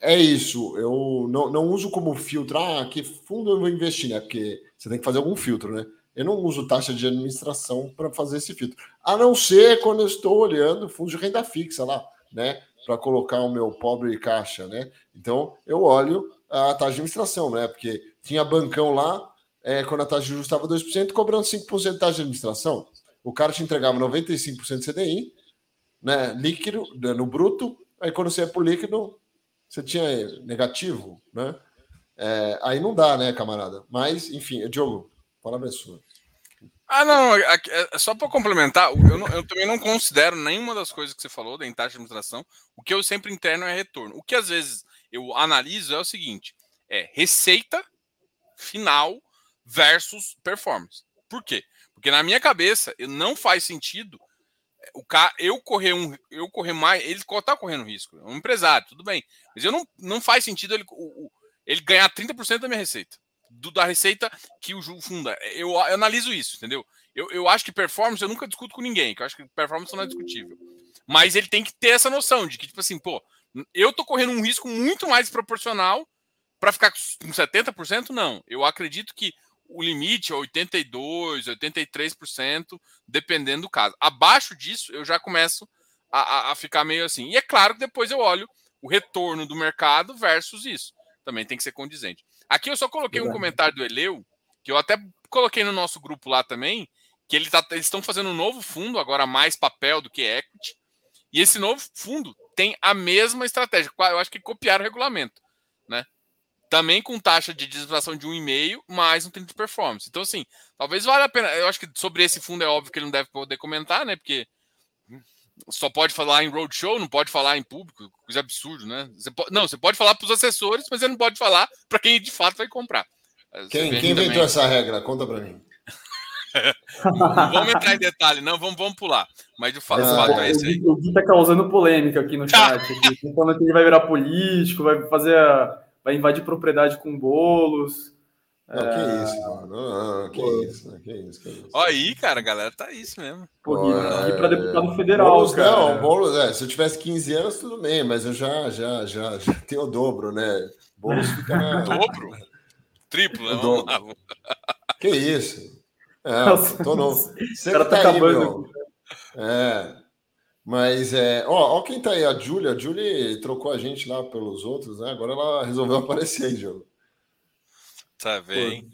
é isso. Eu não, não uso como filtro, ah, que fundo eu vou investir, né? Porque você tem que fazer algum filtro, né? Eu não uso taxa de administração para fazer esse filtro. A não ser quando eu estou olhando fundo de renda fixa lá, né? Para colocar o meu pobre caixa, né? Então eu olho a taxa de administração, né? Porque tinha bancão lá, é, quando a taxa de juros estava 2%, cobrando 5% de taxa de administração. O cara te entregava 95% de CDI, né, líquido, né, no bruto, aí quando você ia para o líquido, você tinha negativo, né? É, aí não dá, né, camarada? Mas, enfim, Diogo, palavra é sua. Ah, não, é, é só para complementar, eu, não, eu, também não considero nenhuma das coisas que você falou da taxa de administração. O que eu sempre interno é retorno. O que às vezes eu analiso é o seguinte: é receita final versus performance. Por quê? Porque na minha cabeça não faz sentido eh, o cara eu correr um eu correr mais, ele tá correndo risco, é um empresário, tudo bem. Mas eu não, não faz sentido ele, ele ganhar 30% da minha receita. Do, da receita que o Ju funda. Eu, eu, analiso isso, entendeu? Eu, eu acho que performance eu nunca discuto com ninguém, que eu acho que performance não é discutível. Mas ele tem que ter essa noção de que, tipo assim, pô, eu tô correndo um risco muito mais proporcional para ficar com 70%, não. Eu acredito que o limite é 82%, 83%, dependendo do caso. Abaixo disso, eu já começo a, a, a, ficar meio assim. E é claro que depois eu olho o retorno do mercado versus isso. Também tem que ser condizente. Aqui eu só coloquei um comentário do Eleu, que eu até coloquei no nosso grupo lá também, que ele tá, eles estão fazendo um novo fundo, agora mais papel do que equity. E esse novo fundo tem a mesma estratégia. Eu acho que copiaram o regulamento. Né? também com taxa de desvalorização de 1,5 mais um 30 de performance. Então, assim, talvez valha a pena. Eu acho que sobre esse fundo é óbvio que ele não deve poder comentar, né? Porque só pode falar em roadshow, não pode falar em público, coisa absurda, né? Você pode, não, você pode falar para os assessores, mas ele não pode falar para quem de fato vai comprar. Quem, quem inventou também... essa regra? Conta para mim. não vamos entrar em detalhe, não, vamos, vamos pular. Mas de fato, é, fato é esse aí. O Gui está causando polêmica aqui no chat. Aqui, falando que ele vai virar político, vai fazer a vai invadir propriedade com bolos. Não, que é. isso, não, não, que isso, que isso, que isso. Olha aí, cara, a galera tá isso mesmo. Pô, aqui é... para deputado federal, Boulos, cara. Não, Boulos, é, se eu tivesse 15 anos, tudo bem, mas eu já, já, já, já tenho o dobro, né? Boulos fica na... dobro? Triplo, né? Dobro. Que isso? É, Nossa, tô novo. Você cara tá, tá aí, meu. É, mas é. Ó, ó, quem tá aí, a Júlia. A Júlia trocou a gente lá pelos outros, né? Agora ela resolveu aparecer aí, Diogo. Tá bem. Pô,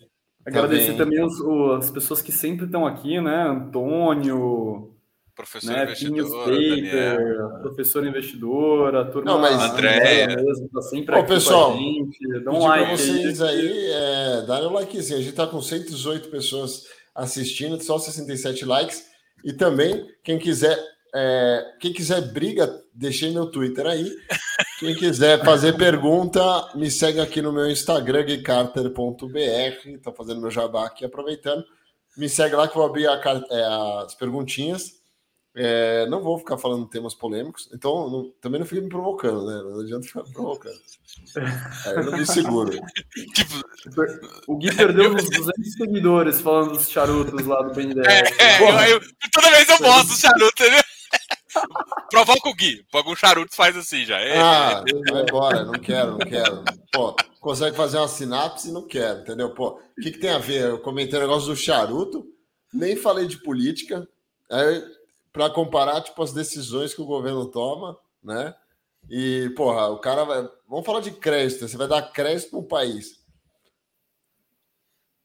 agradecer tá também os, os, as pessoas que sempre estão aqui, né? Antônio. Professor né? investidor, Paper, professor investidor, a turma Não, mas André mesmo, tá sempre Ô, aqui pessoal, gente. Dá um like vocês aí, aí é, darem um likezinho. A gente tá com 118 pessoas assistindo, só 67 likes. E também, quem quiser é, quem quiser briga, deixei meu Twitter aí. Quem quiser fazer pergunta, me segue aqui no meu Instagram, guicarter.br. Estou fazendo meu jabá aqui, aproveitando. Me segue lá que eu vou abrir a, é, as perguntinhas. É, não vou ficar falando temas polêmicos, então não, também não fica me provocando, né? Não adianta ficar me provocando. Aí eu não me seguro. o Gui perdeu uns 200 seguidores falando dos charutos lá do BNDES. É, é, eu, eu, toda vez eu mostro os charutos, né? Provoca o Gui. Pega um charuto faz assim já. É. Ah, vai embora. Não quero, não quero. Pô, consegue fazer uma sinapse? Não quero, entendeu? Pô, o que, que tem a ver? Eu comentei o negócio do charuto, nem falei de política. para comparar, tipo, as decisões que o governo toma, né? E, porra, o cara vai. Vamos falar de crédito. Você vai dar crédito para um país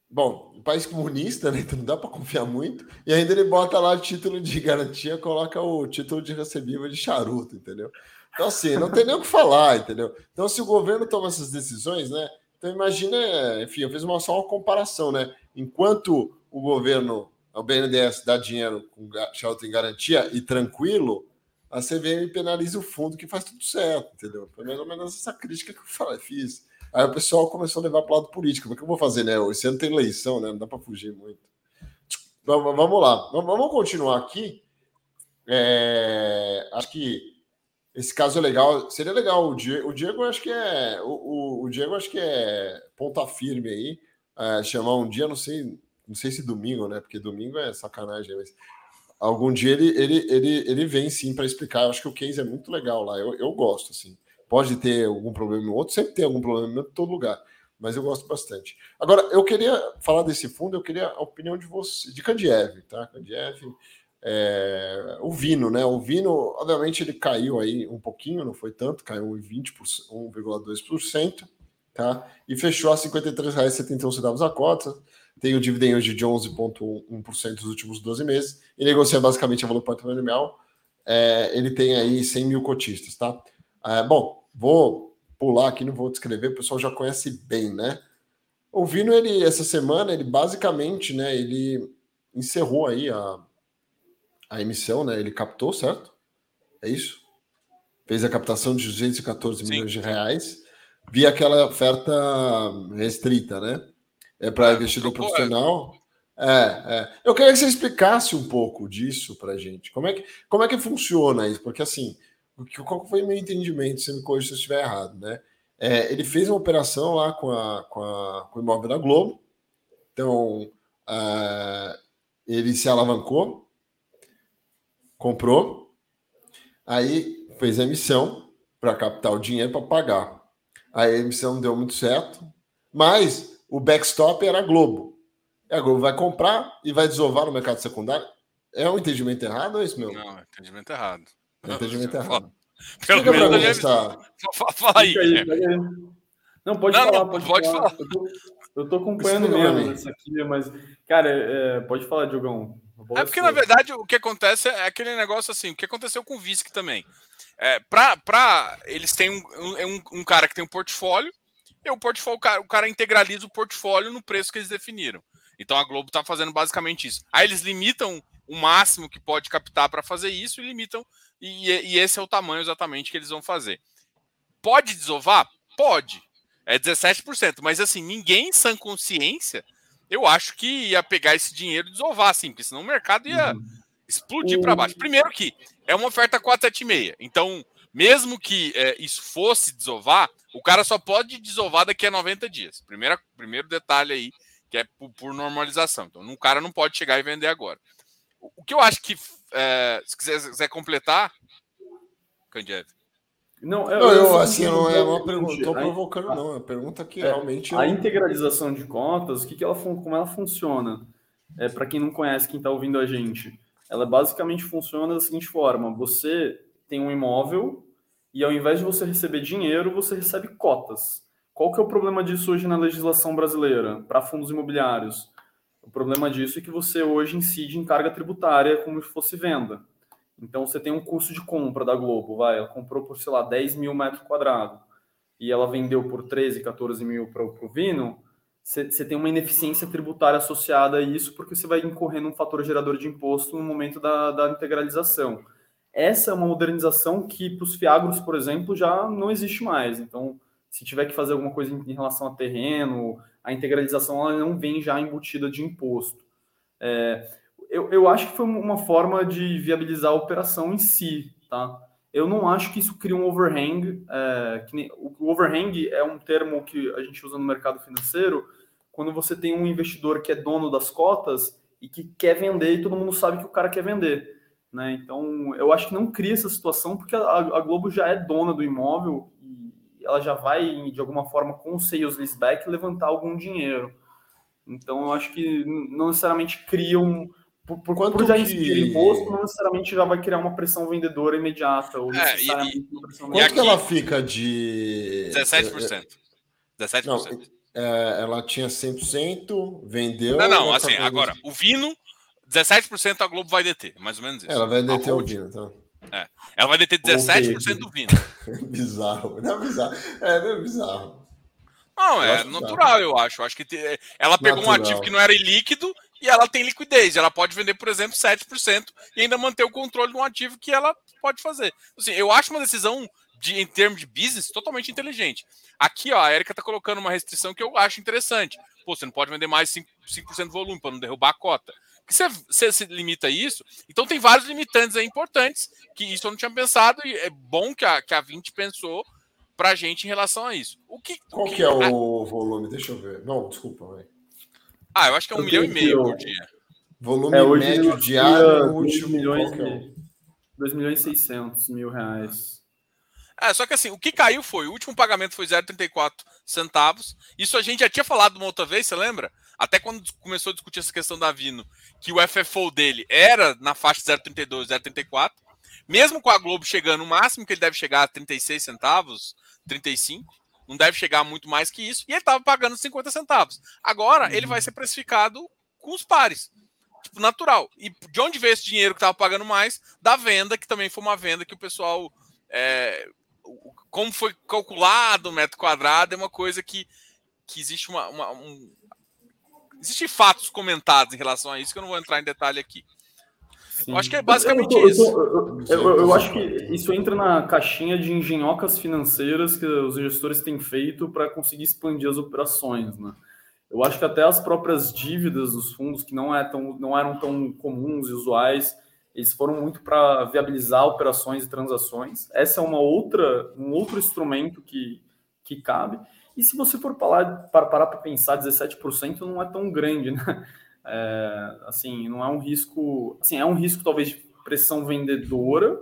Bom, um país comunista, né? Então não dá para confiar muito. E ainda ele bota lá título de garantia, coloca o título de recebível de charuto, entendeu? Então, assim, não tem nem o que falar, entendeu? Então, se o governo toma essas decisões, né? Então, imagina, enfim, eu fiz uma, só uma comparação, né? Enquanto o governo, o BNDES, dá dinheiro com charuto em garantia e tranquilo, a CVM penaliza o fundo que faz tudo certo, entendeu? Foi mais ou menos essa crítica que eu falei, fiz. Aí o pessoal começou a levar para o lado político. O que eu vou fazer, né? Esse ano tem eleição, né? Não dá para fugir muito. Vamos lá. Vamos continuar aqui. É... Acho que esse caso é legal. Seria legal. O Diego, o Diego acho que é. O, Diego acho que é ponta firme aí. É, chamar um dia, não sei, não sei se domingo, né? Porque domingo é sacanagem, mas algum dia ele, ele, ele, ele vem sim para explicar. Eu acho que o case é muito legal lá. Eu, eu gosto, assim. Pode ter algum problema em outro, sempre tem algum problema em todo lugar, mas eu gosto bastante. Agora, eu queria falar desse fundo, eu queria a opinião de você, de Kandiev, tá? Kandiev, é, o Vino, né? O Vino, obviamente, ele caiu aí um pouquinho, não foi tanto, caiu em 1,2%, tá? E fechou a R$ 53,71 a cota. Tem o dividend hoje de 11,1% dos últimos 12 meses e negocia basicamente a valor patrimonial. É, ele tem aí 100 mil cotistas, tá? É, bom, vou pular aqui, não vou descrever, o pessoal já conhece bem, né? O Vino, ele, essa semana, ele basicamente, né, ele encerrou aí a, a emissão, né? Ele captou, certo? É isso? Fez a captação de 214 Sim. milhões de reais via aquela oferta restrita, né? É para é, investidor profissional. É, é. Eu queria que você explicasse um pouco disso para gente. Como é que como é que funciona isso? Porque assim, qual foi meu entendimento, se me corrija se eu estiver errado, né? É, ele fez uma operação lá com, a, com, a, com o imóvel da Globo, então uh, ele se alavancou, comprou, aí fez a emissão para captar o dinheiro para pagar. Aí a emissão não deu muito certo, mas o backstop era a Globo. E a Globo vai comprar e vai desovar no mercado secundário. É um entendimento errado ou é isso mesmo? Não, é entendimento errado. Entendimento errado. Pelo menos eu já... Fala aí. aí não, pode não, falar, não, pode, pode falar. falar. Eu, tô, eu tô acompanhando mesmo isso aqui, mas, cara, é, pode falar, Diogão. É porque, na verdade, o que acontece é aquele negócio assim, o que aconteceu com o Visc também. É, pra, pra, eles têm um, um, um cara que tem um portfólio, e o portfólio, o cara, o cara integraliza o portfólio no preço que eles definiram. Então a Globo está fazendo basicamente isso. Aí eles limitam o máximo que pode captar para fazer isso e limitam e, e, esse é o tamanho exatamente que eles vão fazer. Pode desovar? Pode. É 17%. Mas assim, ninguém sem consciência, eu acho que ia pegar esse dinheiro e desovar, assim, porque senão o mercado ia uhum. explodir para baixo. Primeiro que é uma oferta 476. Então, mesmo que é, isso fosse desovar, O cara só pode desovar daqui a 90 dias. Primeira, primeiro detalhe aí, que é por, por normalização. Então, um cara não pode chegar e vender agora. O, que eu acho que, é, se quiser, se quiser completar, Candiev. Não, eu, não, eu, assim, não é uma pergunta, estou provocando, não. É uma pergunta que é, realmente. A integralização de contas, o que, que ela, como ela funciona? É, Para quem não conhece, quem está ouvindo a gente, ela basicamente funciona da seguinte forma: você tem um imóvel e ao invés de você receber dinheiro, você recebe cotas. Qual que é o problema disso hoje na legislação brasileira para fundos imobiliários? O problema disso é que você hoje incide em carga tributária como se fosse venda. Então você tem um custo de compra da Globo, vai, ela comprou por, sei lá, 10 mil metros quadrados e ela vendeu por 13, 14 mil para o Vino, você, você tem uma ineficiência tributária associada a isso, porque você vai incorrer num fator gerador de imposto no momento da, da integralização. Essa é uma modernização que para os fiagros, por exemplo, já não existe mais. Então, se tiver que fazer alguma coisa em relação a terreno, a integralização ela não vem já embutida de imposto. É, eu, eu acho que foi uma forma de viabilizar a operação em si, tá? Eu não acho que isso cria um overhang. É, nem, o overhang é um termo que a gente usa no mercado financeiro quando você tem um investidor que é dono das cotas e que quer vender e todo mundo sabe que o cara quer vender. Né? Então, eu acho que não cria essa situação porque a, a Globo já é dona do imóvel ela já vai, de alguma forma, com o sales leaseback, levantar algum dinheiro. Então, eu acho que não necessariamente cria um, por, por, Quanto por já que... imposto, não necessariamente já vai criar uma pressão vendedora imediata. Ou é, e, e, Quanto aqui, que ela fica de. 17%. 17%. Não, é, ela tinha 100%, vendeu. Não, não, assim, agora, o Vino, 17% a Globo vai deter, mais ou menos isso. Ela vai deter o Vino, então. É. Ela vai deter 17% do Vino. bizarro, não é bizarro. É, não é bizarro. Não, é natural, eu acho. Eu acho que te... ela pegou natural. um ativo que não era ilíquido e ela tem liquidez. Ela pode vender, por exemplo, 7% e ainda manter o controle de um ativo que ela pode fazer. Assim, eu acho uma decisão de, em termos de business totalmente inteligente. Aqui, ó, a Erika está colocando uma restrição que eu acho interessante. Pô, você não pode vender mais 5%, 5 do volume para não derrubar a cota. Que você, você se limita a isso. Então tem vários limitantes aí importantes que isso eu não tinha pensado e é bom que a, que a 20 pensou para a gente em relação a isso. O que, Qual o que, que é o a... volume? Deixa eu ver. Não, desculpa, véio. Ah, eu acho que é um eu milhão e meio por dia. Volume é, médio diário, último. Milhões, é 2 milhões e 600 mil reais. É, só que assim, o que caiu foi, o último pagamento foi 0,34 centavos. Isso a gente já tinha falado uma outra vez, você lembra? Até quando começou a discutir essa questão da Vino, que o FFO dele era na faixa 0,32, 0,34. Mesmo com a Globo chegando, o máximo que ele deve chegar a 36 centavos, 35 não deve chegar muito mais que isso, e ele estava pagando 50 centavos. Agora, uhum. ele vai ser precificado com os pares. Tipo, natural. E de onde veio esse dinheiro que estava pagando mais? Da venda, que também foi uma venda que o pessoal. É, como foi calculado o metro quadrado, é uma coisa que, que existe uma. uma um, Existem fatos comentados em relação a isso, que eu não vou entrar em detalhe aqui. Sim. Eu acho que é basicamente eu, eu, isso. Eu, eu, acho que isso entra na caixinha de engenhocas financeiras que os gestores têm feito para conseguir expandir as operações, né? Eu acho que até as próprias dívidas dos fundos, que não, é tão, não eram tão comuns e usuais, eles foram muito para viabilizar operações e transações. Essa é uma outra, um outro instrumento que, que cabe. E se você for parar para pensar, 17% não é tão grande, né? É, assim, não é um risco. Assim, é um risco talvez de pressão vendedora,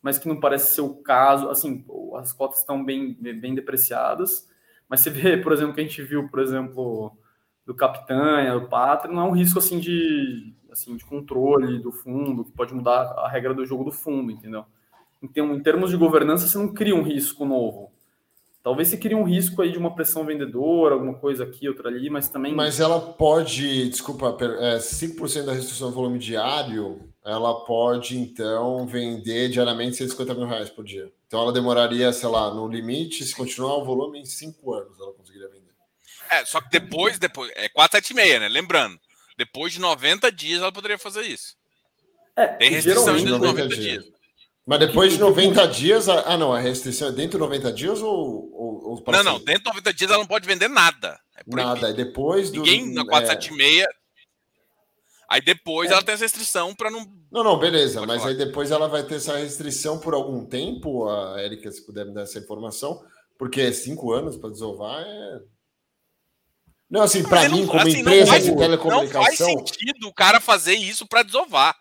mas que não parece ser o caso. Assim, as cotas estão bem, bem depreciadas, mas você vê, por exemplo, que a gente viu, por exemplo, do Capitanha, do Pátria, não é um risco assim de, assim, de controle do fundo, que pode mudar a regra do jogo do fundo, entendeu? Então, em termos de governança, você não cria um risco novo. Talvez se crie um risco aí de uma pressão vendedora, alguma coisa aqui, outra ali, mas também. Mas ela pode, desculpa, é, 5% da restrição do volume diário, ela pode então vender diariamente 150 mil reais por dia. Então ela demoraria, sei lá, no limite, se continuar o volume, em 5 anos ela. É, só que depois, depois é 476, né? Lembrando, depois de 90 dias ela poderia fazer isso. É, Tem restrição de 90, 90 dias. dias. Mas depois de 90 dias. Ah, não, a restrição é dentro de 90 dias ou. ou, ou não, não, dentro de 90 dias ela não pode vender nada. É nada, e depois do. Ninguém na 476. É... Aí depois é. ela tem essa restrição para não. Não, não, beleza, mas falar. aí depois ela vai ter essa restrição por algum tempo, a Erika, se puder me dar essa informação, Porque cinco anos para desovar é. Não, assim, para mim, como assim, empresa faz, de telecomunicação. Não faz sentido o cara fazer isso para desovar.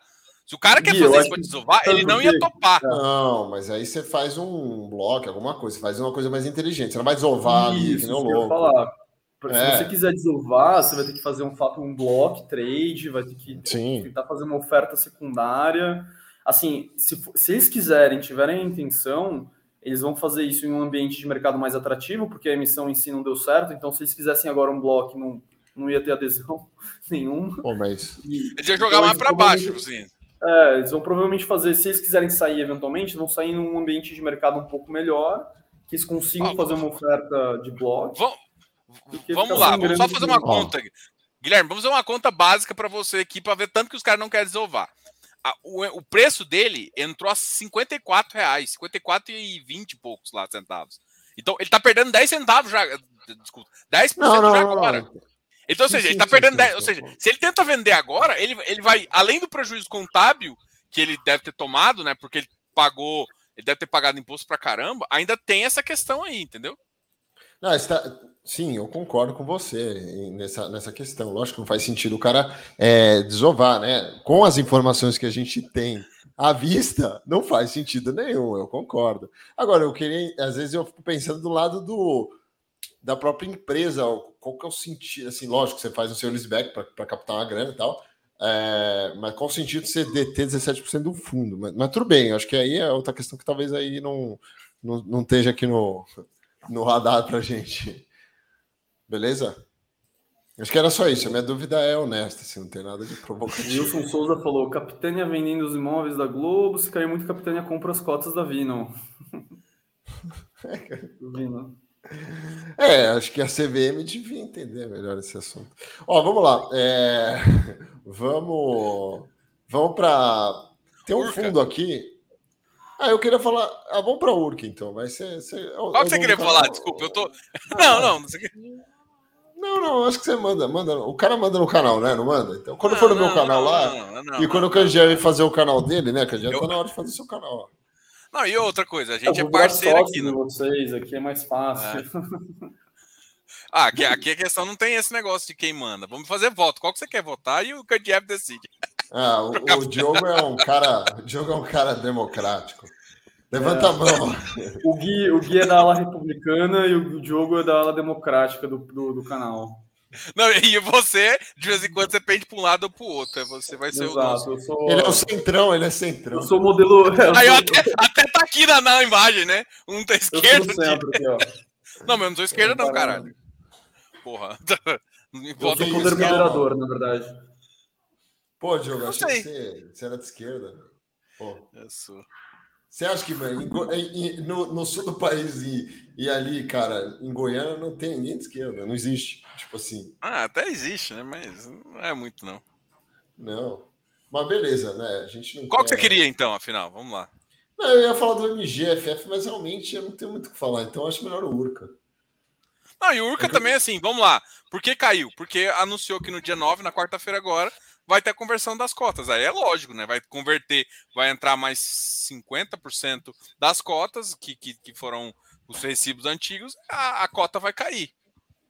Se o cara quer fazer isso para desovar, ele não ia topar. Não, mas aí você faz um bloco, alguma coisa, você faz uma coisa mais inteligente. Você não vai desovar isso, ali, que nem o louco. Falar. Se é. você quiser desovar, você vai ter que fazer um fato, um block trade, vai ter que Sim. tentar fazer uma oferta secundária. Assim, se, se eles quiserem, tiverem a intenção, eles vão fazer isso em um ambiente de mercado mais atrativo, porque a emissão em si não deu certo. Então, se eles fizessem agora um bloco, não, não ia ter adesão nenhuma. Pô, mas... Eles iam jogar então, mais para baixo, assim. É, eles vão provavelmente fazer, se eles quiserem sair eventualmente, vão sair num ambiente de mercado um pouco melhor, que eles consigam ah, fazer uma oferta de bloco. Vamos, vamos lá, vamos só fazer uma conta. Guilherme, vamos fazer uma conta básica para você aqui, para ver tanto que os caras não querem desovar. O, o, preço dele entrou a 54 reais, 54 e 20 e poucos lá centavos. Então ele tá perdendo 10 centavos já. Desculpa, 10% não, não, já agora. Não, então, ou seja, sim, ele tá sim, perdendo sim, 10. Ou seja, se ele tenta vender agora, ele, ele vai, além do prejuízo contábil que ele deve ter tomado, né? Porque ele pagou, ele deve ter pagado imposto pra caramba, ainda tem essa questão aí, entendeu? Não, está, sim, eu concordo com você nessa, nessa questão. Lógico que não faz sentido o cara é, desovar, né? Com as informações que a gente tem à vista, não faz sentido nenhum, eu concordo. Agora, eu queria, às vezes eu fico pensando do lado do da própria empresa, qual que é o sentido, assim, lógico, você faz o seu leaseback para captar uma grana e tal, é, mas qual o sentido de você deter 17% do fundo? Mas, mas, tudo bem, acho que aí é outra questão que talvez aí não, não, não esteja aqui no, no radar para gente. Beleza? Acho que era só isso. A minha dúvida é honesta, assim, não tem nada de provocativo. Wilson Souza falou: Capitânia vendendo os imóveis da Globo, se cair muito, Capitânia compra as cotas da Vino. Vino. É, acho que a CVM devia entender melhor esse assunto. Ó, vamos lá. É... Vamos, vamos para. Tem um Urca. fundo aqui. Ah, eu queria falar. Ah, vamos para Urca, então. Vai ser. ser... Qual que você queria falar? Desculpa, eu tô. Não, não, não sei Não, não, acho que você manda, manda. O cara manda no canal, né? Não manda? Então, quando não, for no meu canal não, lá, não, e quando o Candiel fazer o canal dele, né? Candiel eu... tá na hora de fazer seu canal. Ó. Não, e outra coisa, a gente é parceiro aqui. Né? vocês, aqui é mais fácil. É. Ah, aqui, aqui a questão não tem esse negócio de quem manda. Vamos fazer voto. Qual que você quer votar e o Candiev decide. Ah, o, o Diogo é um cara. O Diogo é um cara democrático. Levanta é. a mão. O Gui, o Gui é da ala republicana e o Diogo é da ala democrática do, do, do canal. Não, e você, de vez em quando, você pende para um lado ou para o outro. Você vai ser Exato, o sou... Ele é o centrão, ele é centrão. Eu sou modelo. Aí até, até tá aqui na, na imagem, né? Um tá esquerdo. Centro, aqui, ó. Não, mas eu não sou esquerda, não, caralho. Porra. Eu sou poder moderador, na verdade. Pô, Diogo, achei que você, você era de esquerda. Pô. Eu sou. Você acha que no, no, sul do país e, e, ali, cara, em Goiânia não tem ninguém de esquerda, não existe. Tipo assim. Ah, até existe, né? Mas não é muito, não. Não. Mas beleza, né? A gente não. Qual quer... que você queria, então, afinal? Vamos lá. Não, eu ia falar do MGFF, mas realmente eu não tenho muito o que falar, então acho melhor o Urca. Não, e o Urca é também, assim, vamos lá. Por que caiu? Porque anunciou que no dia 9, na quarta-feira agora, vai ter a conversão das cotas. Aí é lógico, né? Vai converter, vai entrar mais 50% das cotas que, que, que, foram os recibos antigos, a, a, cota vai cair.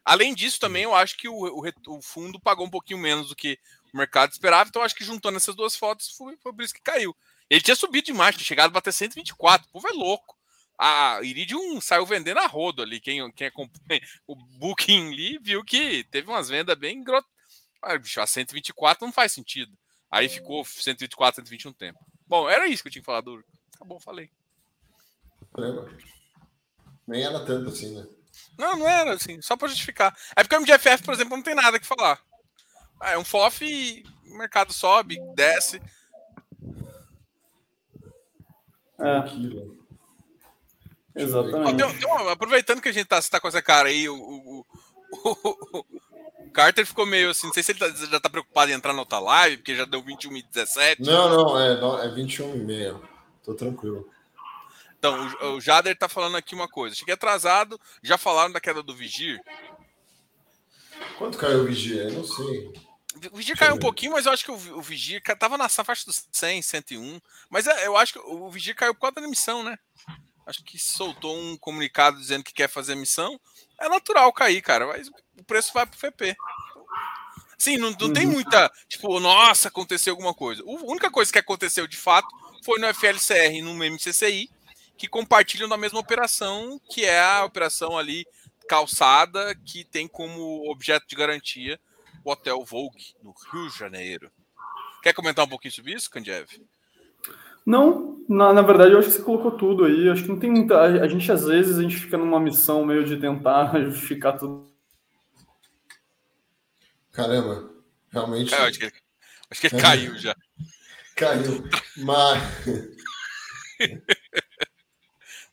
Além disso, também eu acho que o, o, o, fundo pagou um pouquinho menos do que o mercado esperava, então acho que juntando essas duas fotos foi, foi por isso que caiu. Ele tinha subido demais, tinha chegado a bater 124, o povo é louco. A Iridium saiu vendendo a rodo ali. Quem, quem acompanha o Booking ali viu que teve umas vendas bem ah, bicho, a 124 não faz sentido. Aí ficou 124, 121 tempo. Bom, era isso que eu tinha que falar do. Tá bom, falei. Nem era tanto assim, né? Não, não era assim, só para justificar. É porque o MGFF, por exemplo, não tem nada que falar. Ah, é um FOF e o mercado sobe, desce. É. Exatamente. Tem, tem uma, aproveitando que a gente tá, tá com essa cara aí, o, o, o, Carter ficou meio assim, não sei se ele tá, já tá preocupado em entrar na outra live, porque já deu 21 e 17. Não, não, é, é 21 e meia. Tô tranquilo. Então, o, o Jader tá falando aqui uma coisa. Cheguei atrasado, já falaram da queda do Vigir? Quanto caiu o Vigir? Eu não sei. O Vigir caiu um pouquinho, mas eu acho que o, o Vigir tava na faixa dos 100, 101. Mas é, eu acho que o Vigir caiu por causa da emissão, né? acho que soltou um comunicado dizendo que quer fazer missão. É natural cair, cara, mas o preço vai pro FP. Sim, não, não uhum. tem muita, tipo, nossa, aconteceu alguma coisa. A única coisa que aconteceu de fato foi no FLCR e no MCCI, que compartilham da mesma operação, que é a operação ali calçada, que tem como objeto de garantia o Hotel Vogue, no Rio de Janeiro. Quer comentar um pouquinho sobre isso, Kandiev? Não, na, na verdade eu acho que você colocou tudo aí. Acho que não tem muita. A, a gente, às vezes, a gente fica numa missão meio de tentar justificar tudo. Caramba, realmente. É, acho que, acho que ele caiu já. Caiu. Mas.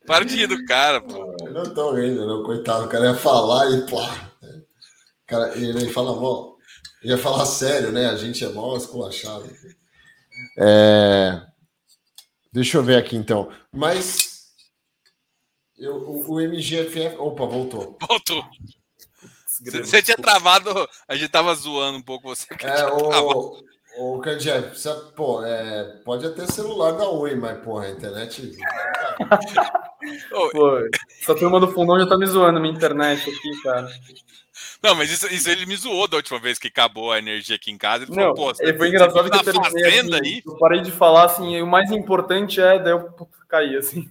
Para de rir do cara, pô. Eu não tô rindo, não, coitado. O cara ia falar e plá. Cara, ele fala, mó. Ia falar sério, né? A gente é mó esculachado. É. Deixa eu ver aqui então. Mas. Eu, o, o MGFF. Opa, voltou. Voltou. Você tinha travado, a gente tava zoando um pouco você. É, o, o Candier, pô, é, pode até celular da Oi, mas, porra, a internet. pô, essa turma do fundão já tá me zoando minha internet aqui, cara. Não, mas isso, isso, ele me zoou da última vez que acabou a energia aqui em casa. Ele não, falou, pô, foi engraçado que eu terminei assim, aí. Eu parei de falar assim, o mais importante é, daí eu caí assim.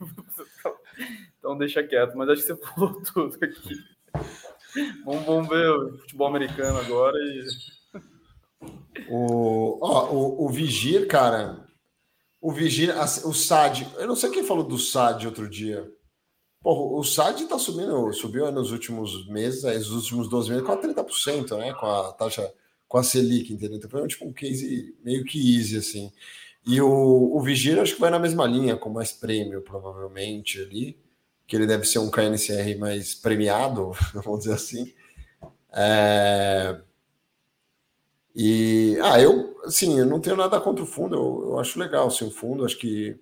então deixa quieto, mas acho que você falou tudo aqui. Vamos, vamos ver o futebol americano agora e. O, ó, o, o Vigir, cara. O Vigir, o SAD. Eu não sei quem falou do SAD outro dia. O SAD tá subindo, subiu nos últimos meses, nos últimos 12 meses, a 30%, né? Com a taxa, com a Selic, entendeu? Então foi tipo um case meio que easy, assim. E o, o Vigir acho que vai na mesma linha, com mais prêmio, provavelmente, ali que ele deve ser um KNCR mais premiado, vamos dizer assim. É... E, ah, eu, assim, eu não tenho nada contra o fundo, eu, eu acho legal, assim, o fundo, acho que,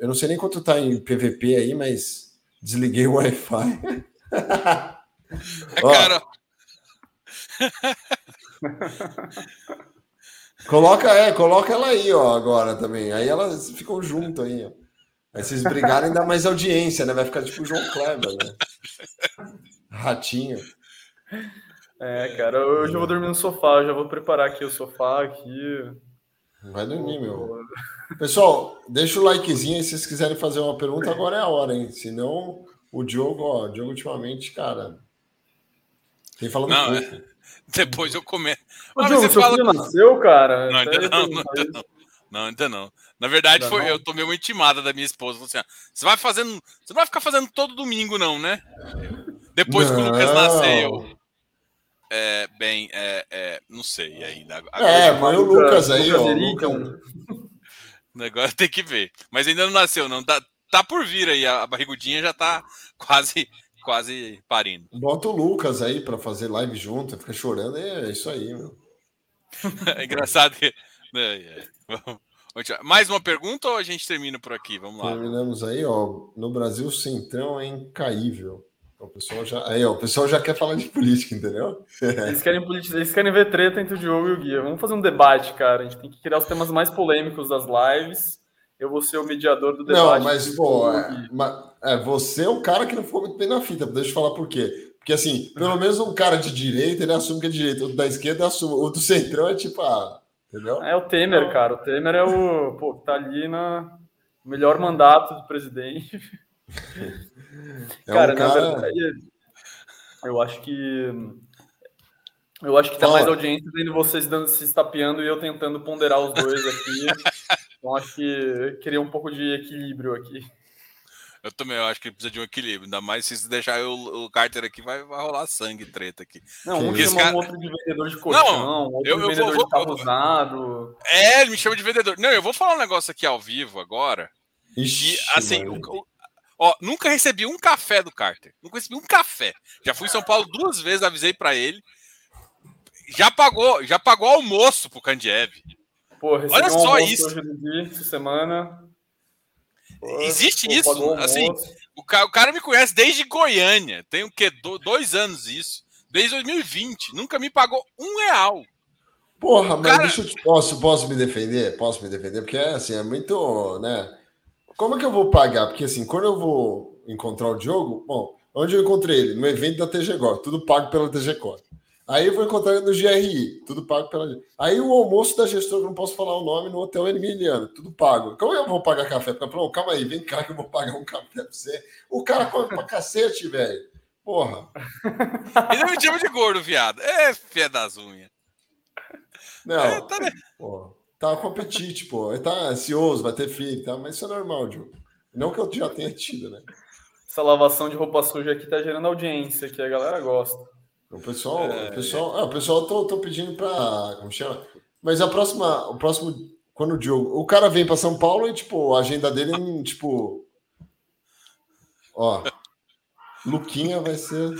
eu não sei nem quanto tá em PVP aí, mas desliguei o Wi-Fi. Cara... coloca, é, coloca ela aí, ó, agora também, aí elas ficam junto aí, ó. Aí vocês brigarem dá mais audiência, né? Vai ficar tipo o João Kleber, né? Ratinho. É, cara, hoje eu vou dormir no sofá, eu já vou preparar aqui o sofá aqui. Vai dormir, meu. Pessoal, deixa o likezinho aí se vocês quiserem fazer uma pergunta, agora é a hora, hein? Senão, o Diogo, ó, o Diogo ultimamente, cara, tem falando Não, pouco. É... Depois eu comento. Ô, Diogo, seu fala... filho nasceu, cara? Não, ainda não, não, ainda não. Não, ainda não. Na verdade, foi, eu tomei uma intimada da minha esposa. Assim, você vai fazendo. Você não vai ficar fazendo todo domingo, não, né? Depois não. que o Lucas nasceu. É, bem, é, é, não sei ainda. Agora, é, mas o Lucas aí, ó. Lucas... O negócio tem que ver. Mas ainda não nasceu, não. Tá, tá por vir aí. A barrigudinha já tá quase, quase parindo. Bota o Lucas aí para fazer live junto, fica chorando. É isso aí, meu. é engraçado que. É, é. Mais uma pergunta ou a gente termina por aqui? Vamos lá. Terminamos aí, ó. No Brasil, o Centrão é incaível. O pessoal já, aí, ó, o pessoal já quer falar de política, entendeu? Eles querem, eles querem ver treta entre o Diogo e o Guia. Vamos fazer um debate, cara. A gente tem que criar os temas mais polêmicos das lives. Eu vou ser o mediador do debate. Não, mas, pô, é, é, você é o cara que não ficou muito bem na fita. Deixa eu falar por quê. Porque, assim, pelo menos um cara de direita, ele assume que é direita. O da esquerda assume. O do centrão é tipo, ah, Entendeu? É o Temer, cara. O Temer é o. Pô, tá ali na melhor mandato do presidente. É cara, um cara, na verdade, eu acho que. Eu acho que tá Fala. mais audiência tendo vocês dando, se estapeando e eu tentando ponderar os dois aqui. então acho que queria um pouco de equilíbrio aqui. Eu também eu acho que precisa de um equilíbrio. Ainda mais se deixar o, o Carter aqui, vai, vai rolar sangue, treta aqui. Não, um chama cara... um outro de vendedor de colchão, não, outro eu, de vendedor vou, de carro usado. É, ele me chama de vendedor. Não, eu vou falar um negócio aqui ao vivo agora. Ixi, e, assim, o, ó, nunca recebi um café do Carter. Nunca recebi um café. Já fui em São Paulo duas vezes, avisei para ele. Já pagou, já pagou almoço pro Kandiev. Pô, Olha um só isso. Essa semana. Existe pô, isso? Assim, o cara, o cara, me conhece desde Goiânia. Tem o quê? Do, dois anos isso. Desde 2020. Nunca me pagou um real. Porra, mas cara... deixa eu te, posso, posso me defender? Posso me defender? Porque é assim, é muito, né? Como é que eu vou pagar? Porque assim, quando eu vou encontrar o Diogo, bom, onde eu encontrei ele? No evento da TGCor, tudo pago pela TGCor. Aí eu vou encontrar ele no GRI, tudo pago pela. Aí o almoço da gestora, não posso falar o nome, no Hotel Emiliano, tudo pago. Como eu vou pagar café? Falou, calma aí, vem cá que eu vou pagar um café pra você. O cara come pra cacete, velho. Porra. Ainda me chama de gordo, viado. É, fé das unhas. Não, é, tá... porra, tá com apetite, pô. Ele tá ansioso, vai ter filho, tá? mas isso é normal, Diogo. Não que eu já tenha tido, né? Essa lavação de roupa suja aqui tá gerando audiência, que a galera gosta. O pessoal, é, o pessoal, é. o pessoal tô, tô pedindo para, como chama? Mas a próxima, o próximo, quando o Diogo, o cara vem para São Paulo e tipo, a agenda dele, é, tipo, ó, Luquinha vai ser.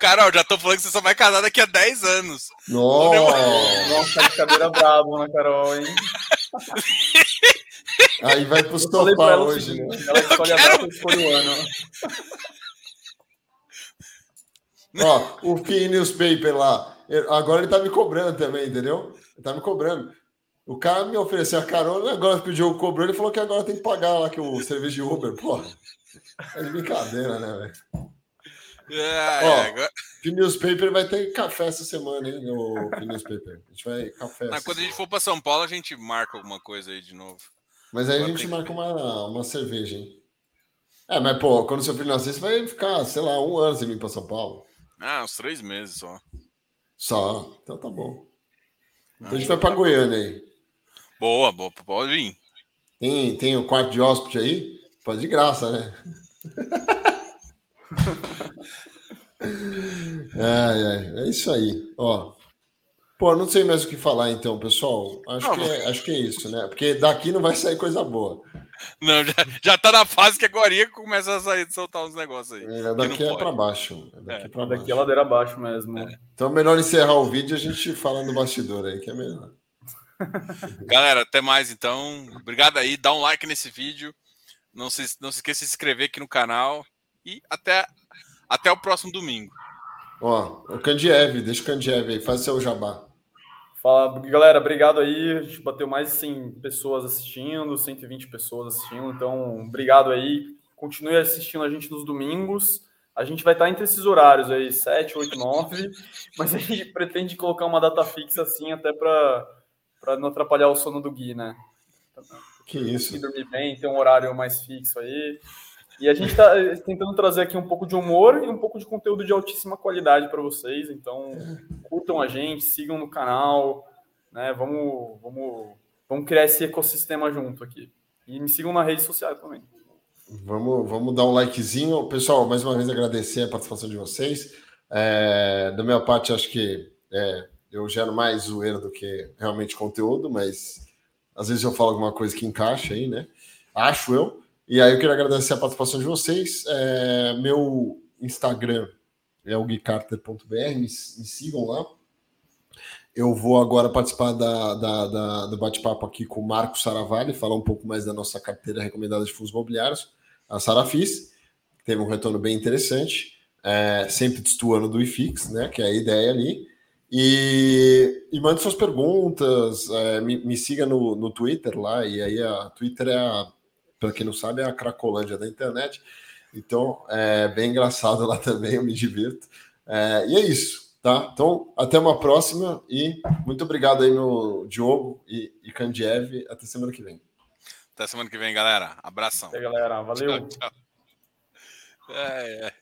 Carol, já tô falando que você só vai casar daqui a 10 anos. Nossa, Nossa cadeira brabo, né, Carol, hein? Aí vai pro estopar hoje, né? Ela escolhe quero... a data escolhe o ano. Ó, o Fee Newspaper lá. Agora ele tá me cobrando também, entendeu? Ele tá me cobrando. O cara me ofereceu a carona, agora que o cobrou, ele falou que agora tem que pagar lá que o serviço de Uber. Porra, é de brincadeira, né, velho? É, Ó, agora... Newspaper vai ter café essa semana, hein? O Newspaper. A gente vai café. Ah, quando a gente for para São Paulo, a gente marca alguma coisa aí de novo. Mas aí agora a gente marca uma, uma cerveja, hein? É, mas, pô, quando seu filho nascer, você vai ficar, sei lá, um ano sem vir para São Paulo. Ah, uns três meses só. Só? Então tá bom. Então a gente vai para Goiânia aí. Boa, boa, pode vir. Tem, tem o quarto de hóspede aí? Pode de graça, né? é, é, é isso aí. Ó, Pô, não sei mais o que falar então, pessoal. Acho, não, que, é, acho que é isso, né? Porque daqui não vai sair coisa boa. Não, já, já tá na fase que agora começa a sair, soltar uns negócios aí. É, daqui é para baixo. É daqui, é, pra daqui é ladeira abaixo mesmo. É. Então é melhor encerrar o vídeo e a gente fala no bastidor aí, que é melhor. Galera, até mais então. Obrigado aí, dá um like nesse vídeo. Não se, não se esqueça de se inscrever aqui no canal. E até, até o próximo domingo. Ó, o Candiev, deixa o Candiev aí, faz seu jabá. Fala, galera, obrigado aí. A gente bateu mais de 100 pessoas assistindo, 120 pessoas assistindo. Então, obrigado aí. Continue assistindo a gente nos domingos. A gente vai estar entre esses horários aí, 7, 8, 9. Mas a gente pretende colocar uma data fixa assim, até para não atrapalhar o sono do Gui, né? Que isso. dormir bem, ter um horário mais fixo aí. E a gente está eh, tentando trazer aqui um pouco de humor e um pouco de conteúdo de altíssima qualidade para vocês. Então, curtam a gente, sigam no canal, né? Vamos, vamos, vamos criar esse ecossistema junto aqui. E me sigam na rede social também. Vamos, vamos dar um likezinho. Pessoal, mais uma vez agradecer a participação de vocês. É, da minha parte, acho que é, eu gero mais zoeira do que realmente conteúdo, mas às vezes eu falo alguma coisa que encaixa aí, né? Acho eu. E aí eu queria agradecer a participação de vocês. É, meu Instagram é o guicarter.br, me, me, sigam lá. Eu vou agora participar da, da, da do bate-papo aqui com o Marco Saravalli, falar um pouco mais da nossa carteira recomendada de fundos imobiliários, a Sarafis. Teve um retorno bem interessante, é, sempre destoando do IFIX, né, que é a ideia ali. E, e mande suas perguntas, é, me, me, siga no, no Twitter lá, e aí a Twitter é a para quem não sabe, é a Cracolândia da internet. Então, é bem engraçado lá também, eu me divirto. É, e é isso, tá? Então, até uma próxima e muito obrigado aí, meu Diogo e, e Kandiev. Até semana que vem. Até semana que vem, galera. Abração. Até, galera. Valeu. Tchau, tchau. É, é.